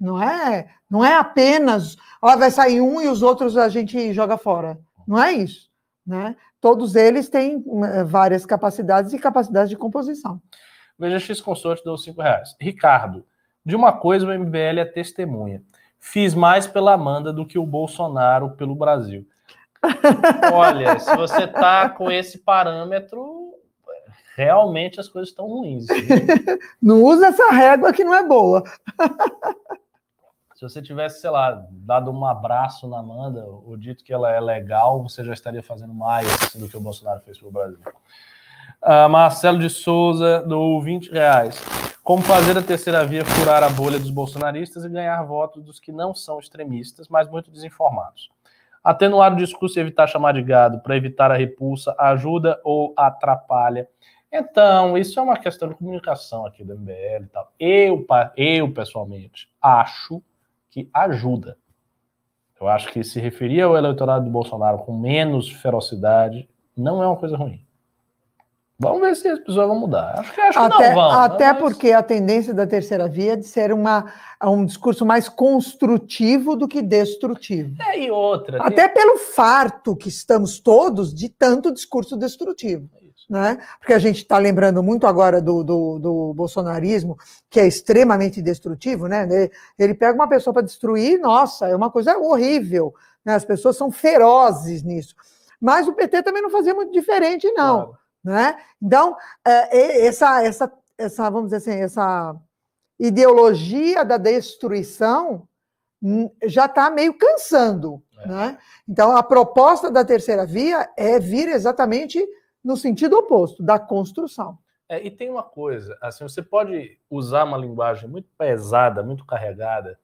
Não é, não é apenas, ó, vai sair um e os outros a gente joga fora. Não é isso, né? Todos eles têm é, várias capacidades e capacidades de composição. Veja X Consorte deu cinco reais. Ricardo, de uma coisa o MBL é testemunha. Fiz mais pela Amanda do que o Bolsonaro pelo Brasil. Olha, se você tá com esse parâmetro, realmente as coisas estão ruins. não usa essa régua que não é boa. se você tivesse, sei lá, dado um abraço na Amanda ou dito que ela é legal, você já estaria fazendo mais do que o Bolsonaro fez pelo Brasil. Uh, Marcelo de Souza do 20 reais. Como fazer a terceira via furar a bolha dos bolsonaristas e ganhar votos dos que não são extremistas, mas muito desinformados? Atenuar o discurso e evitar chamar de gado para evitar a repulsa ajuda ou atrapalha? Então, isso é uma questão de comunicação aqui do MBL e tal. Eu, eu pessoalmente, acho que ajuda. Eu acho que se referir ao eleitorado do Bolsonaro com menos ferocidade não é uma coisa ruim. Vamos ver se as pessoas vão mudar. Acho que, acho que até, não vão. Até mas... porque a tendência da terceira via é de ser uma, um discurso mais construtivo do que destrutivo. É, e outra. Até tem... pelo farto que estamos todos de tanto discurso destrutivo. Né? Porque a gente está lembrando muito agora do, do, do, bolsonarismo, que é extremamente destrutivo, né? Ele pega uma pessoa para destruir, nossa, é uma coisa horrível. Né? As pessoas são ferozes nisso. Mas o PT também não fazia muito diferente, não. Claro. Né? Então, é, essa, essa, essa, vamos dizer assim, essa ideologia da destruição hum, já está meio cansando. É. Né? Então, a proposta da terceira via é vir exatamente no sentido oposto, da construção. É, e tem uma coisa, assim, você pode usar uma linguagem muito pesada, muito carregada,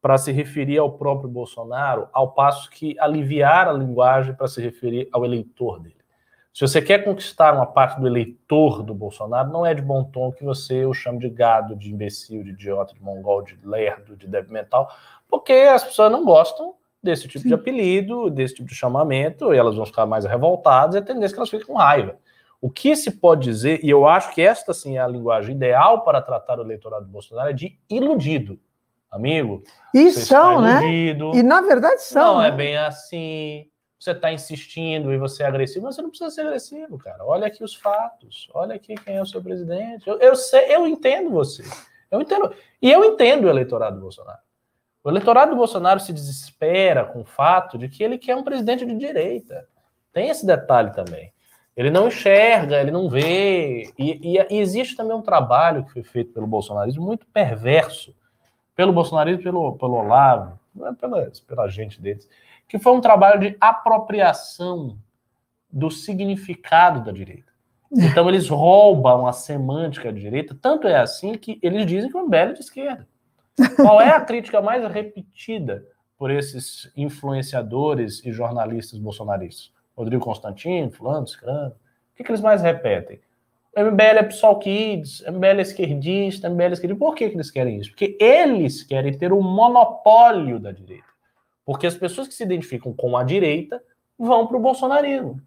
para se referir ao próprio Bolsonaro, ao passo que aliviar a linguagem para se referir ao eleitor dele. Se você quer conquistar uma parte do eleitor do Bolsonaro, não é de bom tom que você o chame de gado, de imbecil, de idiota, de mongol, de lerdo, de débil mental, porque as pessoas não gostam desse tipo Sim. de apelido, desse tipo de chamamento, e elas vão ficar mais revoltadas, e a tendência é que elas fiquem com raiva. O que se pode dizer, e eu acho que esta sim é a linguagem ideal para tratar o eleitorado do Bolsonaro, é de iludido. Amigo, e são, né? E na verdade são. Não né? é bem assim você está insistindo e você é agressivo, mas você não precisa ser agressivo, cara. Olha aqui os fatos, olha aqui quem é o seu presidente. Eu, eu sei, eu entendo você. Eu entendo. E eu entendo o eleitorado do Bolsonaro. O eleitorado do Bolsonaro se desespera com o fato de que ele quer um presidente de direita. Tem esse detalhe também. Ele não enxerga, ele não vê. E, e, e existe também um trabalho que foi feito pelo bolsonarismo muito perverso. Pelo bolsonarismo, pelo, pelo Olavo, é pela, pela gente deles que foi um trabalho de apropriação do significado da direita. Então eles roubam a semântica da direita, tanto é assim que eles dizem que o MBL é de esquerda. Qual é a crítica mais repetida por esses influenciadores e jornalistas bolsonaristas? Rodrigo Constantino, fulano, Scrano. O que, que eles mais repetem? MBL é PSOL Kids, MBL é esquerdista, MBL é esquerdista. Por que, que eles querem isso? Porque eles querem ter o monopólio da direita. Porque as pessoas que se identificam com a direita vão para o bolsonarismo.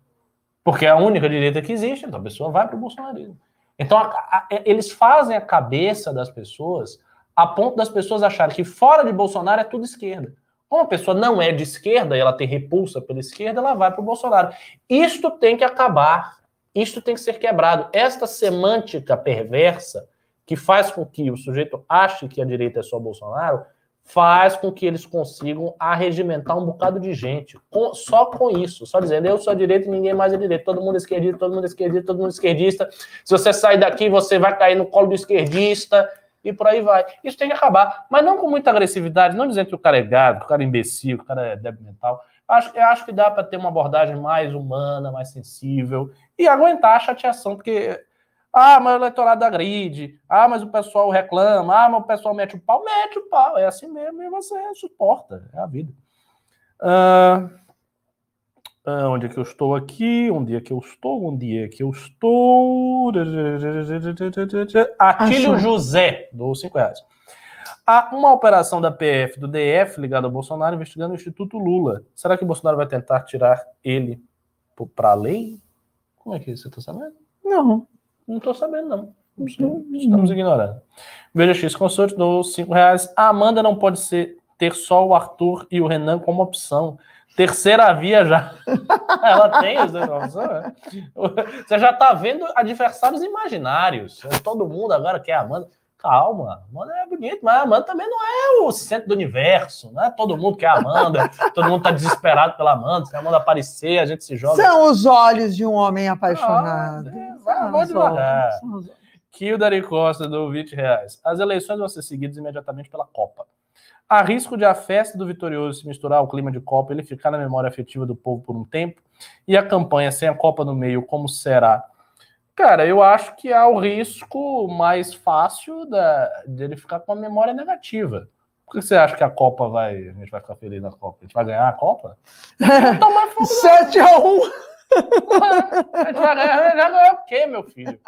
Porque é a única direita que existe, então a pessoa vai para o bolsonarismo. Então, a, a, eles fazem a cabeça das pessoas a ponto das pessoas acharem que fora de Bolsonaro é tudo esquerda. Como a pessoa não é de esquerda e ela tem repulsa pela esquerda, ela vai para o Bolsonaro. Isto tem que acabar. Isto tem que ser quebrado. Esta semântica perversa que faz com que o sujeito ache que a direita é só Bolsonaro faz com que eles consigam arregimentar um bocado de gente. Com- só com isso, só dizendo, eu sou direito e ninguém mais é direito. Todo mundo é esquerdista, todo mundo é esquerdista, todo mundo é esquerdista. Se você sair daqui, você vai cair no colo do esquerdista e por aí vai. Isso tem que acabar, mas não com muita agressividade, não dizendo que o cara é gado, que o cara é imbecil, que o cara é débil mental. Acho, eu acho que dá para ter uma abordagem mais humana, mais sensível e aguentar a chateação, porque ah, mas o eleitorado agride. Ah, mas o pessoal reclama. Ah, mas o pessoal mete o pau. Mete o pau. É assim mesmo e você suporta. É a vida. Ah, ah, onde é que eu estou aqui? Onde é que eu estou? Onde é que eu estou? Atílio Achou. José, do 5 reais. Há uma operação da PF do DF ligada ao Bolsonaro investigando o Instituto Lula. Será que o Bolsonaro vai tentar tirar ele para a lei? Como é que você está sabendo? Não. Não estou sabendo, não. Estamos ignorando. Veja X Consult do 5 reais. A Amanda não pode ser, ter só o Arthur e o Renan como opção. Terceira via já. Ela tem os dois né? Você já está vendo adversários imaginários. Todo mundo agora quer a Amanda. Calma, Amanda é bonito, mas a Amanda também não é o centro do universo. Não é todo mundo quer a Amanda. todo mundo está desesperado pela Amanda. Se a Amanda aparecer, a gente se joga. São os olhos de um homem apaixonado. Ah, é, vai, devagar. Dari Costa, do 20 reais. As eleições vão ser seguidas imediatamente pela Copa. Há risco de a festa do vitorioso se misturar ao clima de Copa, ele ficar na memória afetiva do povo por um tempo, e a campanha sem a Copa no meio, como será? Cara, eu acho que há o risco mais fácil da, de ele ficar com a memória negativa. Por que você acha que a Copa vai. A gente vai ficar feliz na Copa? A gente vai ganhar a Copa? Tomar fogo 7 a 1 a gente vai ganhar, já ganhou o quê, meu filho?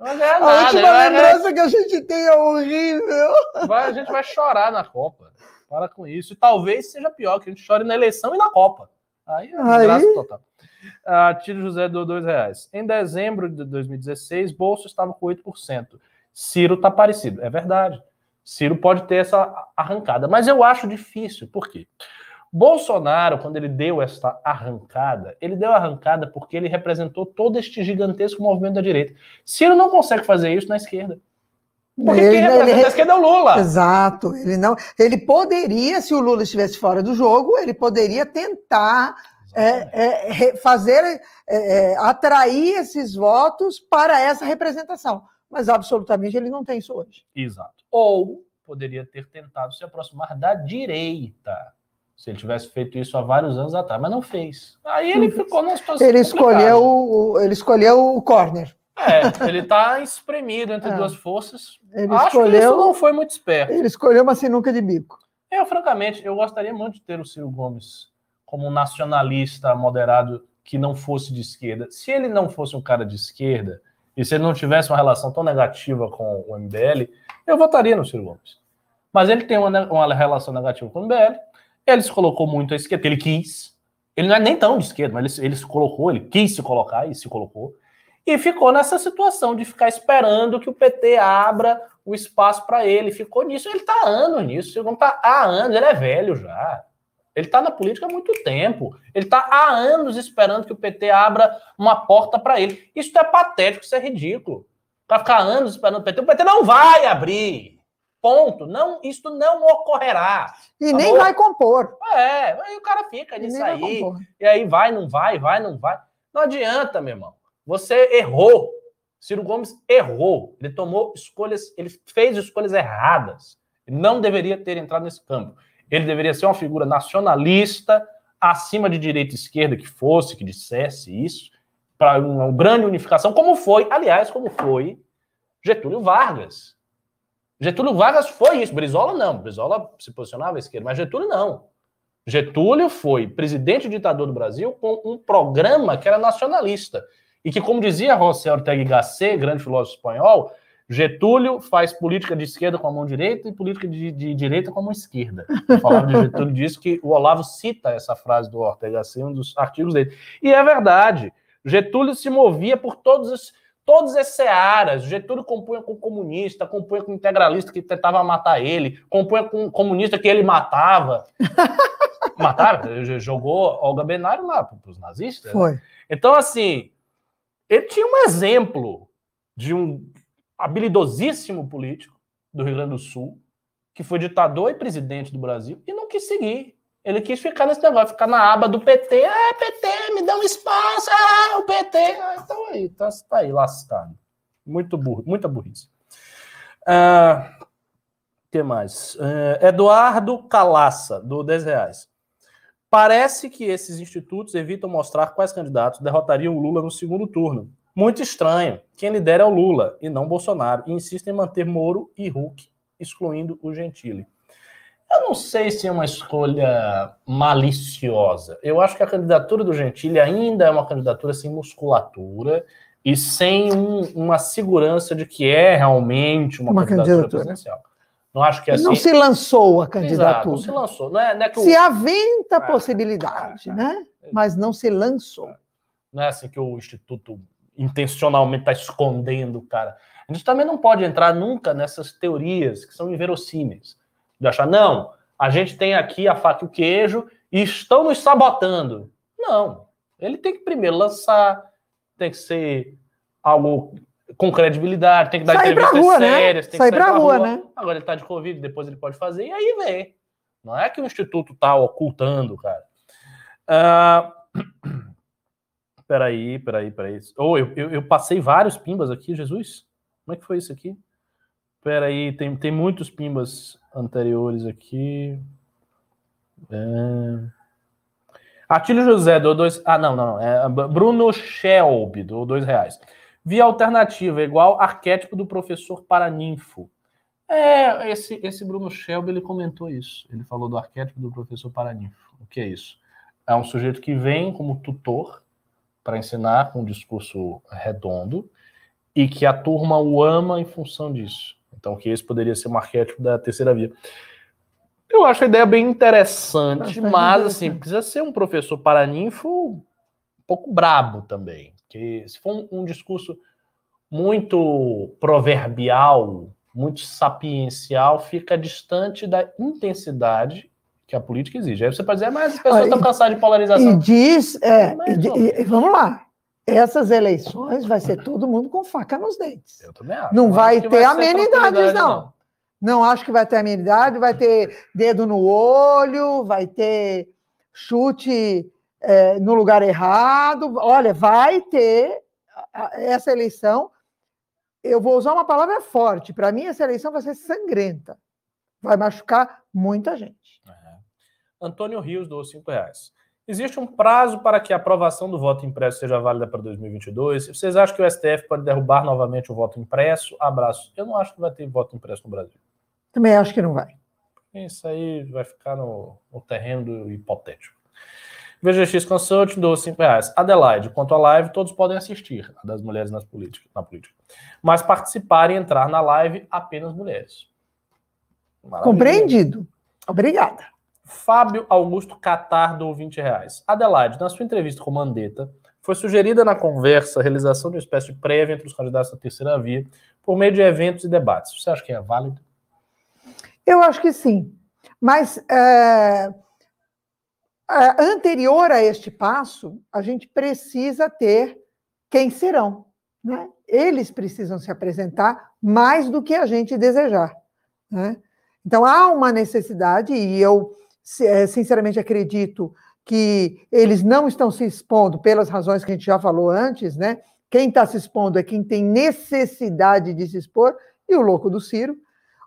Não ganhar A nada. última vai ganhar- lembrança que a gente tem é horrível. vai- a gente vai chorar na Copa. Para com isso. E talvez seja pior, que a gente chore na eleição e na Copa. Aí é Aí- desgraça total. Ah, Tiro José do dois reais. Em dezembro de 2016, Bolso estava com 8%. Ciro está parecido. É verdade. Ciro pode ter essa arrancada. Mas eu acho difícil. Por quê? Bolsonaro, quando ele deu essa arrancada, ele deu a arrancada porque ele representou todo este gigantesco movimento da direita. Ciro não consegue fazer isso na esquerda. Porque Ele- quem representa ele- a esquerda é o Lula. Exato. Ele não. Ele poderia, se o Lula estivesse fora do jogo, ele poderia tentar é, é, fazer é, é, atrair esses votos para essa representação. Mas absolutamente ele não tem isso hoje. Exato. Ou poderia ter tentado se aproximar da direita. Se ele tivesse feito isso há vários anos atrás, mas não fez. Aí ele ficou numa situação. Ele complicada. escolheu, o, ele escolheu o corner. É, ele tá espremido entre É. duas forças. Ele Acho que isso escolheu, não foi muito esperto. ele escolheu uma sinuca de bico. Eu, francamente, eu gostaria muito de ter o Ciro Gomes como um nacionalista moderado que não fosse de esquerda. Se ele não fosse um cara de esquerda, e se ele não tivesse uma relação tão negativa com o MBL, eu votaria no Ciro Gomes. Mas ele tem uma, uma relação negativa com o MBL, ele se colocou muito à esquerda, ele quis. Ele não é nem tão de esquerda, mas ele, ele se colocou, ele quis se colocar e se colocou. E ficou nessa situação de ficar esperando que o PT abra o espaço para ele. Ficou nisso, ele está há anos nisso. Ciro Gomes está há anos, ele é velho já. Ele está na política há muito tempo. Ele está há anos esperando que o PT abra uma porta para ele. Isso é patético, isso é ridículo. Para ficar anos esperando o PT, o PT não vai abrir. Ponto. Não, isso não ocorrerá. E Tá nem bom. vai compor. É, aí o cara fica nisso aí. E aí vai, não vai, vai, não vai. Não adianta, meu irmão. Você errou. Ciro Gomes errou. Ele tomou escolhas, ele fez escolhas erradas. Ele não deveria ter entrado nesse campo. Ele deveria ser uma figura nacionalista, acima de direita e esquerda que fosse, que dissesse isso, para uma grande unificação, como foi, aliás, como foi Getúlio Vargas. Getúlio Vargas foi isso. Brizola não. Brizola se posicionava à esquerda, mas Getúlio não. Getúlio foi presidente ditador do Brasil com um programa que era nacionalista. E que, como dizia José Ortega y Gasset, grande filósofo espanhol, Getúlio faz política de esquerda com a mão direita e política de, de direita com a mão esquerda. Falava de Getúlio disso que o Olavo cita essa frase do Ortega Gasset em um dos artigos dele. E é verdade. Getúlio se movia por todos os, todos esses searas. Getúlio compunha com comunista, compunha com integralista que tentava matar ele, compunha com comunista que ele matava. Matava, jogou Olga Benário lá para os nazistas. né? Foi. Então, assim, ele tinha um exemplo de um habilidosíssimo político do Rio Grande do Sul, que foi ditador e presidente do Brasil, e não quis seguir. Ele quis ficar nesse negócio, ficar na aba do PT. Ah, PT, me dá um espaço. Ah, o PT. Ah, então aí, tá, tá aí lascado. Muito burro, muita burrice. Ah, que mais? Uh, Eduardo Calaça, do 10 reais. Parece que esses institutos evitam mostrar quais candidatos derrotariam o Lula no segundo turno. Muito estranho. Quem lidera é o Lula e não Bolsonaro. E insistem em manter Moro e Huck, excluindo o Gentili. Eu não sei se é uma escolha maliciosa. Eu acho que a candidatura do Gentili ainda é uma candidatura sem musculatura e sem um, uma segurança de que é realmente uma, uma candidatura, candidatura presidencial. Não acho que é assim. Não se lançou a candidatura. Exato, não se lançou. Não é, não é que o... Se aventa a é, possibilidade, é, né? Mas não se lançou. Não é assim que o Instituto intencionalmente está escondendo o cara. A gente também não pode entrar nunca nessas teorias que são inverossímeis. De achar, não, a gente tem aqui a faca e o queijo e estão nos sabotando. Não. Ele tem que primeiro lançar, tem que ser algo com credibilidade, tem que dar sair entrevistas rua, né? sérias, né? tem sair que sair pra rua, rua, né? Agora ele tá de Covid, depois ele pode fazer, e aí vem. Não é que o Instituto tá ocultando, cara. Uh... Peraí, peraí, peraí. Oh, eu, eu, eu, passei vários pimbas aqui, Jesus. Como é que foi isso aqui? Peraí, tem, tem muitos pimbas anteriores aqui. É... Atílio José, do dois. Ah, não, não. É Bruno Shelby, do dois reais. Via alternativa, igual arquétipo do professor Paraninfo. É, esse, esse Bruno Shelby, ele comentou isso. Ele falou do arquétipo do professor Paraninfo. O que é isso? É um sujeito que vem como tutor para ensinar com um discurso redondo e que a turma o ama em função disso. Então, que esse poderia ser um arquétipo da terceira via. Eu acho a ideia bem interessante, mas, assim, precisa ser um professor paraninfo um pouco brabo também. Que se for um, um discurso muito proverbial, muito sapiencial, fica distante da intensidade que a política exige. Aí você pode dizer, mas as pessoas estão cansadas de polarização. E diz, é, e, e, vamos lá, essas eleições vai ser todo mundo com faca nos dentes. Eu também acho. Não, vai ter vai amenidades, não. não. Não acho que vai ter amenidade, vai ter dedo no olho, vai ter chute é, no lugar errado. Olha, vai ter essa eleição. Eu vou usar uma palavra forte. Para mim, essa eleição vai ser sangrenta. Vai machucar muita gente. Uhum. Antônio Rios doou cinco reais. Existe um prazo para que a aprovação do voto impresso seja válida para 2022? Vocês acham que o STF pode derrubar novamente o voto impresso? Abraço. Eu não acho que vai ter voto impresso no Brasil. Também acho que não vai. Isso aí vai ficar no, no terreno do hipotético. VGX Consulting dou 5 reais. Adelaide, quanto à live, todos podem assistir, a das mulheres nas política, na política. Mas participar e entrar na live apenas mulheres. Maravilha. Compreendido. Obrigada. Fábio Augusto Catardo, 20 reais. Adelaide, na sua entrevista com Mandetta, foi sugerida na conversa a realização de uma espécie de prévia entre os candidatos da terceira via por meio de eventos e debates. Você acha que é válido? Eu acho que sim. Mas é, é, anterior a este passo, a gente precisa ter quem serão. Né? Eles precisam se apresentar mais do que a gente desejar. Né? Então, há uma necessidade, e eu sinceramente acredito que eles não estão se expondo pelas razões que a gente já falou antes, né? Quem está se expondo é quem tem necessidade de se expor, e o louco do Ciro.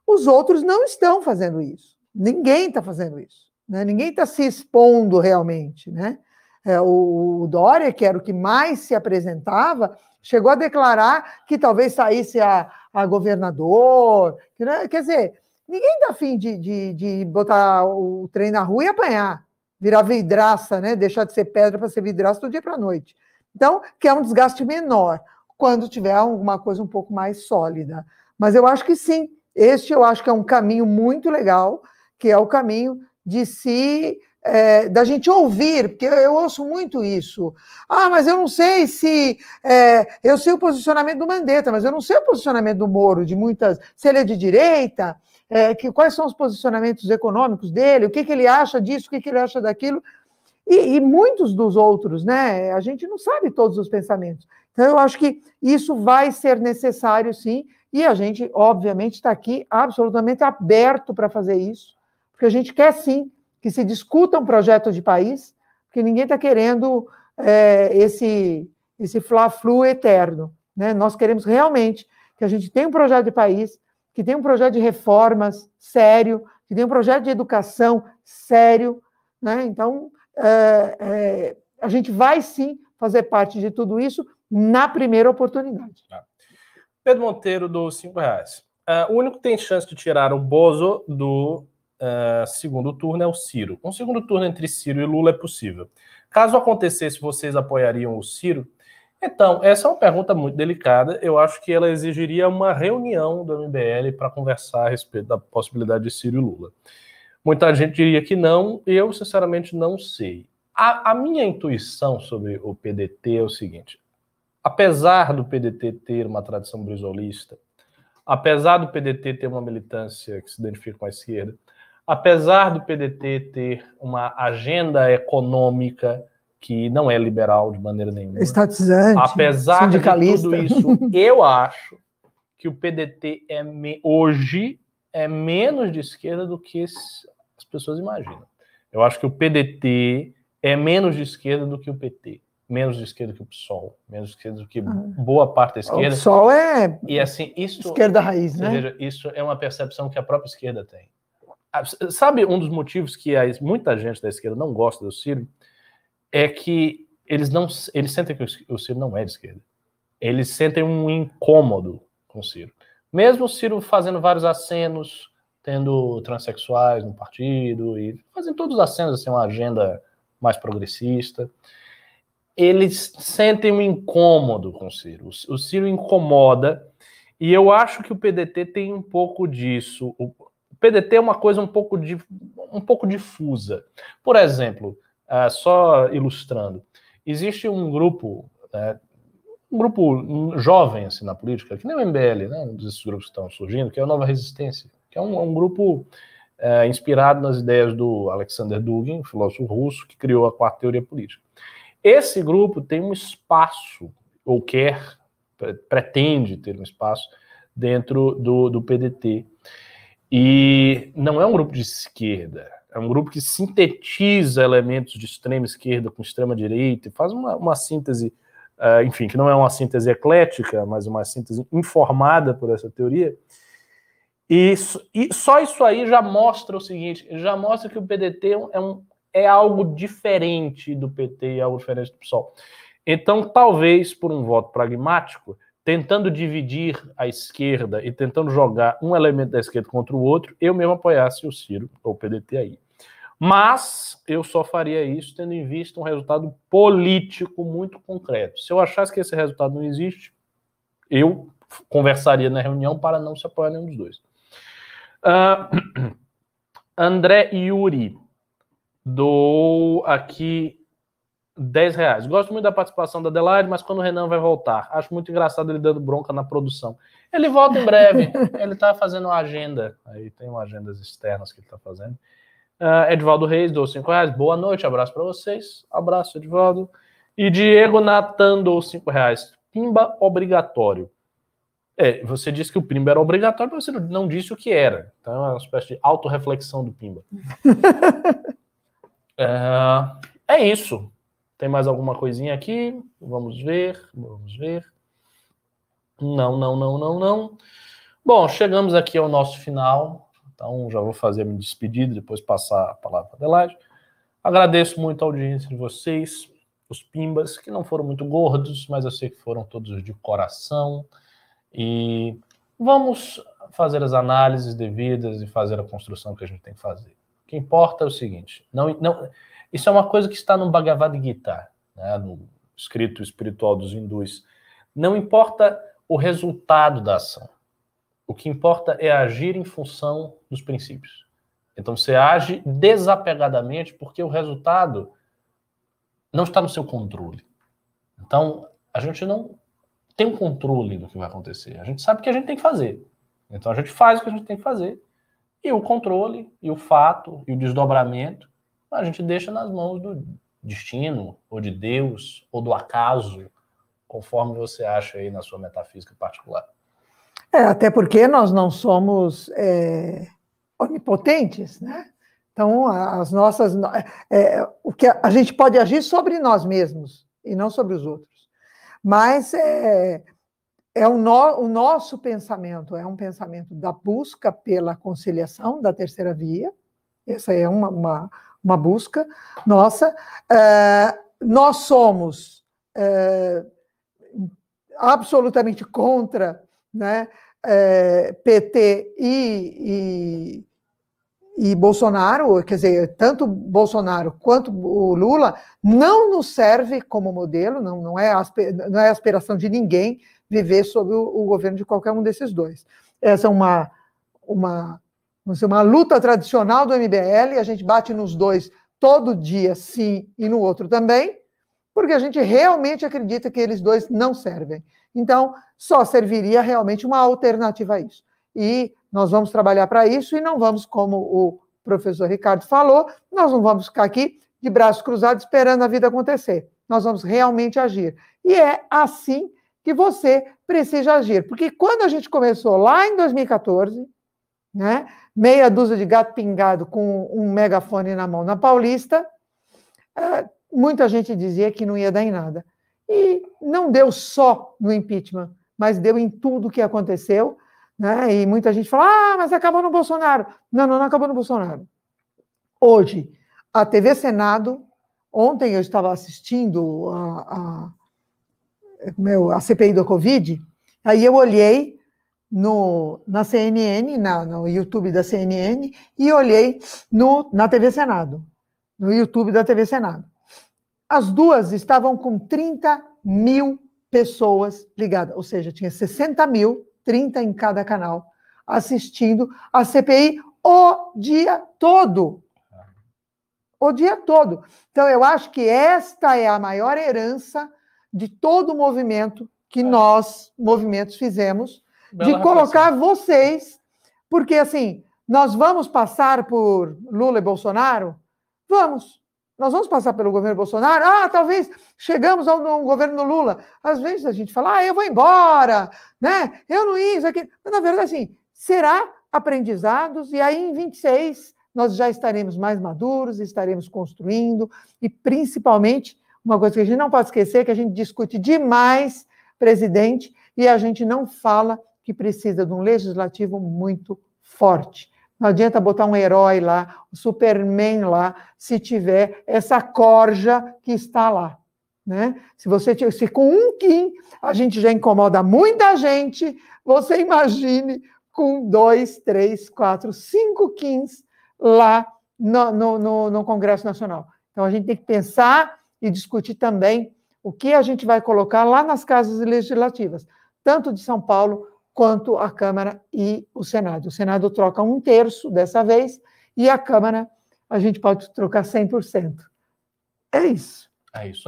Os outros não estão fazendo isso. Ninguém está fazendo isso. Né? Ninguém está se expondo realmente. Né? É, o, o Dória, que era o que mais se apresentava, chegou a declarar que talvez saísse a, a governador. Né? Quer dizer, Ninguém está afim de, de, de botar o trem na rua e apanhar, virar vidraça, né? Deixar de ser pedra para ser vidraça do dia para a noite. Então, que é um desgaste menor quando tiver alguma coisa um pouco mais sólida. Mas eu acho que sim, este eu acho que é um caminho muito legal, que é o caminho de se é, da gente ouvir, porque eu ouço muito isso. Ah, mas eu não sei se é, eu sei o posicionamento do Mandetta, mas eu não sei o posicionamento do Moro, de muitas, se ele é de direita, é, que, quais são os posicionamentos econômicos dele, o que, que ele acha disso, o que, que ele acha daquilo, e, e, muitos dos outros, né? A gente não sabe todos os pensamentos. Então, eu acho que isso vai ser necessário, sim, E a gente, obviamente, está aqui absolutamente aberto para fazer isso, porque a gente quer sim que se discuta um projeto de país, porque ninguém está querendo é, esse, esse fla-flu eterno. Né? Nós queremos realmente que a gente tenha um projeto de país, que tenha um projeto de reformas sério, que tenha um projeto de educação sério. Né? Então, é, é, a gente vai sim fazer parte de tudo isso na primeira oportunidade. Pedro Monteiro, dos cinco reais. Uh, o único que tem chance de tirar o Bozo do uh, segundo turno é o Ciro. Um segundo turno entre Ciro e Lula é possível. Caso acontecesse, vocês apoiariam o Ciro? Então, essa é uma pergunta muito delicada. Eu acho que ela exigiria uma reunião do MBL para conversar a respeito da possibilidade de Ciro e Lula. Muita gente diria que não, eu, sinceramente, não sei. A, a minha intuição sobre o PDT é o seguinte: apesar do PDT ter uma tradição brisolista, apesar do PDT ter uma militância que se identifica com a esquerda, apesar do PDT ter uma agenda econômica que não é liberal de maneira nenhuma, estatizante, apesar de tudo isso, eu acho que o PDT é me... hoje é menos de esquerda do que as pessoas imaginam. Eu acho que o PDT é menos de esquerda do que o PT menos de esquerda que o PSOL, menos de esquerda do que boa parte da esquerda. O PSOL é e assim isso esquerda raiz, né? Isso é uma percepção que a própria esquerda tem. Ah, sabe um dos motivos que muita gente da esquerda não gosta do Ciro é que eles não eles sentem que o Ciro não é de esquerda. Eles sentem um incômodo com o Ciro. Mesmo o Ciro fazendo vários acenos, tendo transexuais no partido e fazendo todos os acenos assim uma agenda mais progressista eles sentem um incômodo com o Ciro. O Ciro incomoda, e eu acho que o PDT tem um pouco disso. O PDT é uma coisa um pouco, de, um pouco difusa. Por exemplo, uh, só ilustrando, existe um grupo, uh, um grupo jovem assim, na política, que nem o MBL, né, um desses grupos que estão surgindo, que é a Nova Resistência, que é um, um grupo uh, inspirado nas ideias do Alexander Dugin, filósofo russo, que criou a quarta teoria política. Esse grupo tem um espaço, ou quer, pretende ter um espaço dentro do, do PDT. E não é um grupo de esquerda, é um grupo que sintetiza elementos de extrema esquerda com extrema direita e faz uma, uma síntese, uh, enfim, que não é uma síntese eclética, mas uma síntese informada por essa teoria. E, e só isso aí já mostra o seguinte: já mostra que o PDT é um, é algo diferente do PT e algo diferente do PSOL. Então, talvez por um voto pragmático, tentando dividir a esquerda e tentando jogar um elemento da esquerda contra o outro, eu mesmo apoiasse o Ciro ou o PDT aí. Mas eu só faria isso tendo em vista um resultado político muito concreto. Se eu achasse que esse resultado não existe, eu conversaria na reunião para não se apoiar nenhum dos dois. Uh, André Yuri. Dou aqui 10 reais. Gosto muito da participação da Adelaide, mas quando o Renan vai voltar? Acho muito engraçado ele dando bronca na produção. Ele volta em breve. ele está fazendo uma agenda. Aí tem uma agendas externas que ele está fazendo. Uh, Edvaldo Reis, dou 5 reais. Boa noite, abraço para vocês. Abraço, Edvaldo. E Diego Natan, dou 5 reais. Pimba obrigatório. É, você disse que o Pimba era obrigatório, mas você não disse o que era. Então é uma espécie de autorreflexão do Pimba. É, é isso. Tem mais alguma coisinha aqui? Vamos ver, vamos ver. Não, não, não, não, não. Bom, chegamos aqui ao nosso final. Então, já vou fazer a minha despedida, depois passar a palavra para Adelaide. Agradeço muito a audiência de vocês, os pimbas, que não foram muito gordos, mas eu sei que foram todos de coração. E vamos fazer as análises devidas e fazer a construção que a gente tem que fazer. O que importa é o seguinte: não, não, isso é uma coisa que está no Bhagavad Gita, né, no escrito espiritual dos hindus. Não importa o resultado da ação. O que importa é agir em função dos princípios. Então você age desapegadamente porque o resultado não está no seu controle. Então a gente não tem um controle do que vai acontecer. A gente sabe o que a gente tem que fazer. Então a gente faz o que a gente tem que fazer e o controle, e o fato, e o desdobramento, a gente deixa nas mãos do destino, ou de Deus, ou do acaso, conforme você acha aí na sua metafísica particular. É, até porque nós não somos é, onipotentes, né? Então, as nossas. É, o que a, a, gente pode agir sobre nós mesmos e não sobre os outros. Mas é, é o, no, o nosso pensamento, é um pensamento da busca pela conciliação da terceira via. Essa é uma, uma, uma busca nossa. É, nós somos é, absolutamente contra né, é, PT e, e, e, Bolsonaro, quer dizer, tanto Bolsonaro quanto o Lula, não nos serve como modelo, não, não, é, não é aspiração de ninguém viver sob o, o, governo de qualquer um desses dois. Essa é uma, uma, dizer, uma luta tradicional do MBL, a gente bate nos dois todo dia, sim, e no outro também, porque a gente realmente acredita que eles dois não servem. Então, só serviria realmente uma alternativa a isso. E nós vamos trabalhar para isso e não vamos, como o professor Ricardo falou, nós não vamos ficar aqui de braços cruzados esperando a vida acontecer. Nós vamos realmente agir. E é assim que você precisa agir. Porque quando a gente começou lá em 2014, né, meia dúzia de gato pingado com um megafone na mão na Paulista, é, muita gente dizia que não ia dar em nada. E não deu só no impeachment, mas deu em tudo que aconteceu. Né? E muita gente fala: ah, mas acabou no Bolsonaro. Não, não, não acabou no Bolsonaro. Hoje, a TV Senado, ontem eu estava assistindo a, a, meu, a CPI do Covid, aí eu olhei no, na CNN, na, no YouTube da CNN, e olhei no, na TV Senado, no YouTube da TV Senado. As duas estavam com 30 mil pessoas ligadas, ou seja, tinha 60 mil, 30 em cada canal, assistindo a CPI o dia todo. O dia todo. Então, eu acho que esta é a maior herança de todo o movimento que nós, movimentos, fizemos, Bela de colocar vocês, porque assim, nós vamos passar por Lula e Bolsonaro? Vamos. Nós vamos passar pelo governo Bolsonaro? Ah, talvez chegamos ao, governo Lula. Às vezes a gente fala, ah, eu vou embora, né? Eu não isso, aqui. Mas, na verdade, assim, será aprendizados, e aí em 26 nós já estaremos mais maduros, estaremos construindo, e principalmente, uma coisa que a gente não pode esquecer, que a gente discute demais, presidente, e a gente não fala que precisa de um legislativo muito forte. Não adianta botar um herói lá, o um Superman lá, se tiver essa corja que está lá. Né? Se você se com um Kim a gente já incomoda muita gente, você imagine com dois, três, quatro, cinco Kims lá no, no, no, no Congresso Nacional. Então a gente tem que pensar e discutir também o que a gente vai colocar lá nas casas legislativas, tanto de São Paulo quanto a Câmara e o Senado. O Senado troca um terço dessa vez e a Câmara a gente pode trocar 100%. É isso. É isso aí.